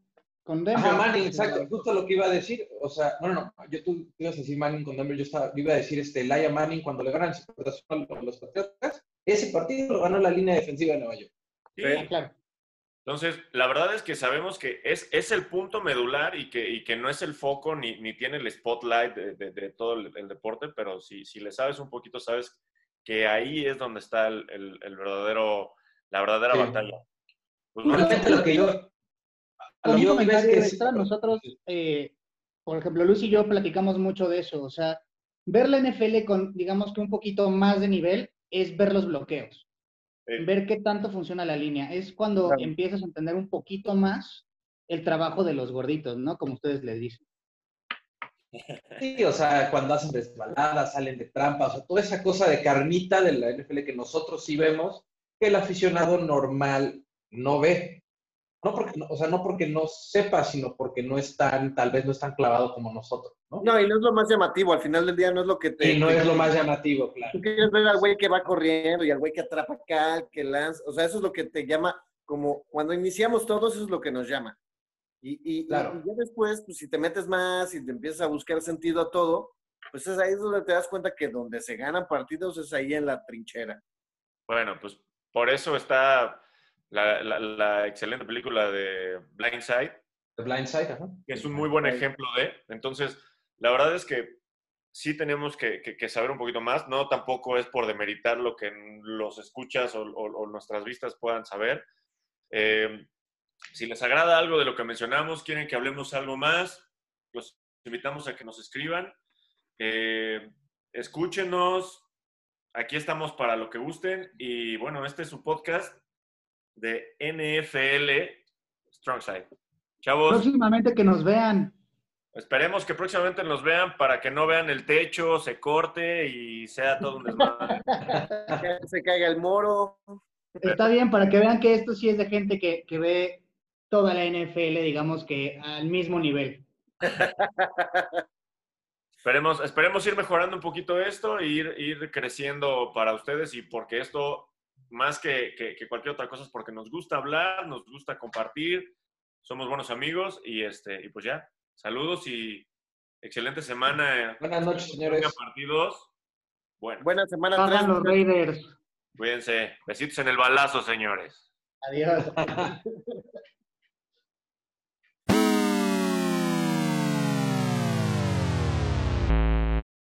con Denver. Ajá, Manning, exacto. Justo lo que iba a decir. O sea, no, no, no. Yo, tú ibas a decir Manning con Denver. Yo, estaba, iba a decir este, Laia Manning cuando le ganan a los Patriotas. Ese partido lo ganó la línea defensiva de Nueva York. Sí, claro. Entonces, la verdad es que sabemos que es, es el punto medular y que, y que no es el foco ni, ni tiene el spotlight de, de, todo el, deporte, pero si, si le sabes un poquito, sabes que ahí es donde está el, el, verdadero, la verdadera batalla. Pues, lo que yo... un comentario extra, nosotros, eh, por ejemplo, Luis y yo platicamos mucho de eso, o sea, ver la NFL con, digamos que un poquito más de nivel es ver los bloqueos ver qué tanto funciona la línea. Es cuando empiezas a entender un poquito más el trabajo de los gorditos, ¿no? Como ustedes les dicen. Sí, o sea, cuando hacen desbaladas, salen de trampas, o sea, toda esa cosa de carnita de la NFL que nosotros sí vemos, que el aficionado normal no ve. No porque, o sea, no porque no sepa, sino porque no es tan, tal vez no es tan clavado como nosotros, ¿no? No, y no es lo más llamativo, al final del día no es lo que te... Y no es lo más llamativo, claro. Tú quieres ver al güey que va corriendo y al güey que atrapa acá, que lanza, o sea, eso es lo que te llama, como cuando iniciamos todos, eso es lo que nos llama. Y, y, claro. y ya después, pues si te metes más y te empiezas a buscar sentido a todo, pues es ahí donde te das cuenta que donde se ganan partidos es ahí en la trinchera. Bueno, pues por eso está la, excelente película de Blindside. The Blindside, ajá. Que es un muy buen ejemplo de. Entonces, la verdad es que sí tenemos que, saber un poquito más. No tampoco es por demeritar lo que los escuchas o, nuestras vistas puedan saber. Eh, si les agrada algo de lo que mencionamos, quieren que hablemos algo más, los invitamos a que nos escriban. Eh, escúchenos. Aquí estamos para lo que gusten. Y bueno, este es su podcast de NFL Strongside. Chavos. Próximamente que nos vean. Esperemos que próximamente nos vean para que no vean el techo, se corte y sea todo un desmadre. se caiga el moro. Está bien, para que vean que esto sí es de gente que, que ve toda la NFL, digamos que al mismo nivel. esperemos, esperemos ir mejorando un poquito esto e ir, ir creciendo para ustedes y porque esto más que, cualquier otra cosa es porque nos gusta hablar, nos gusta compartir, somos buenos amigos y, este, y pues ya, saludos y excelente semana. Buenas noches, señores. Partidos. Bueno. Buena semana. Tres. los Raiders. Cuídense. Besitos en el balazo, señores. Adiós.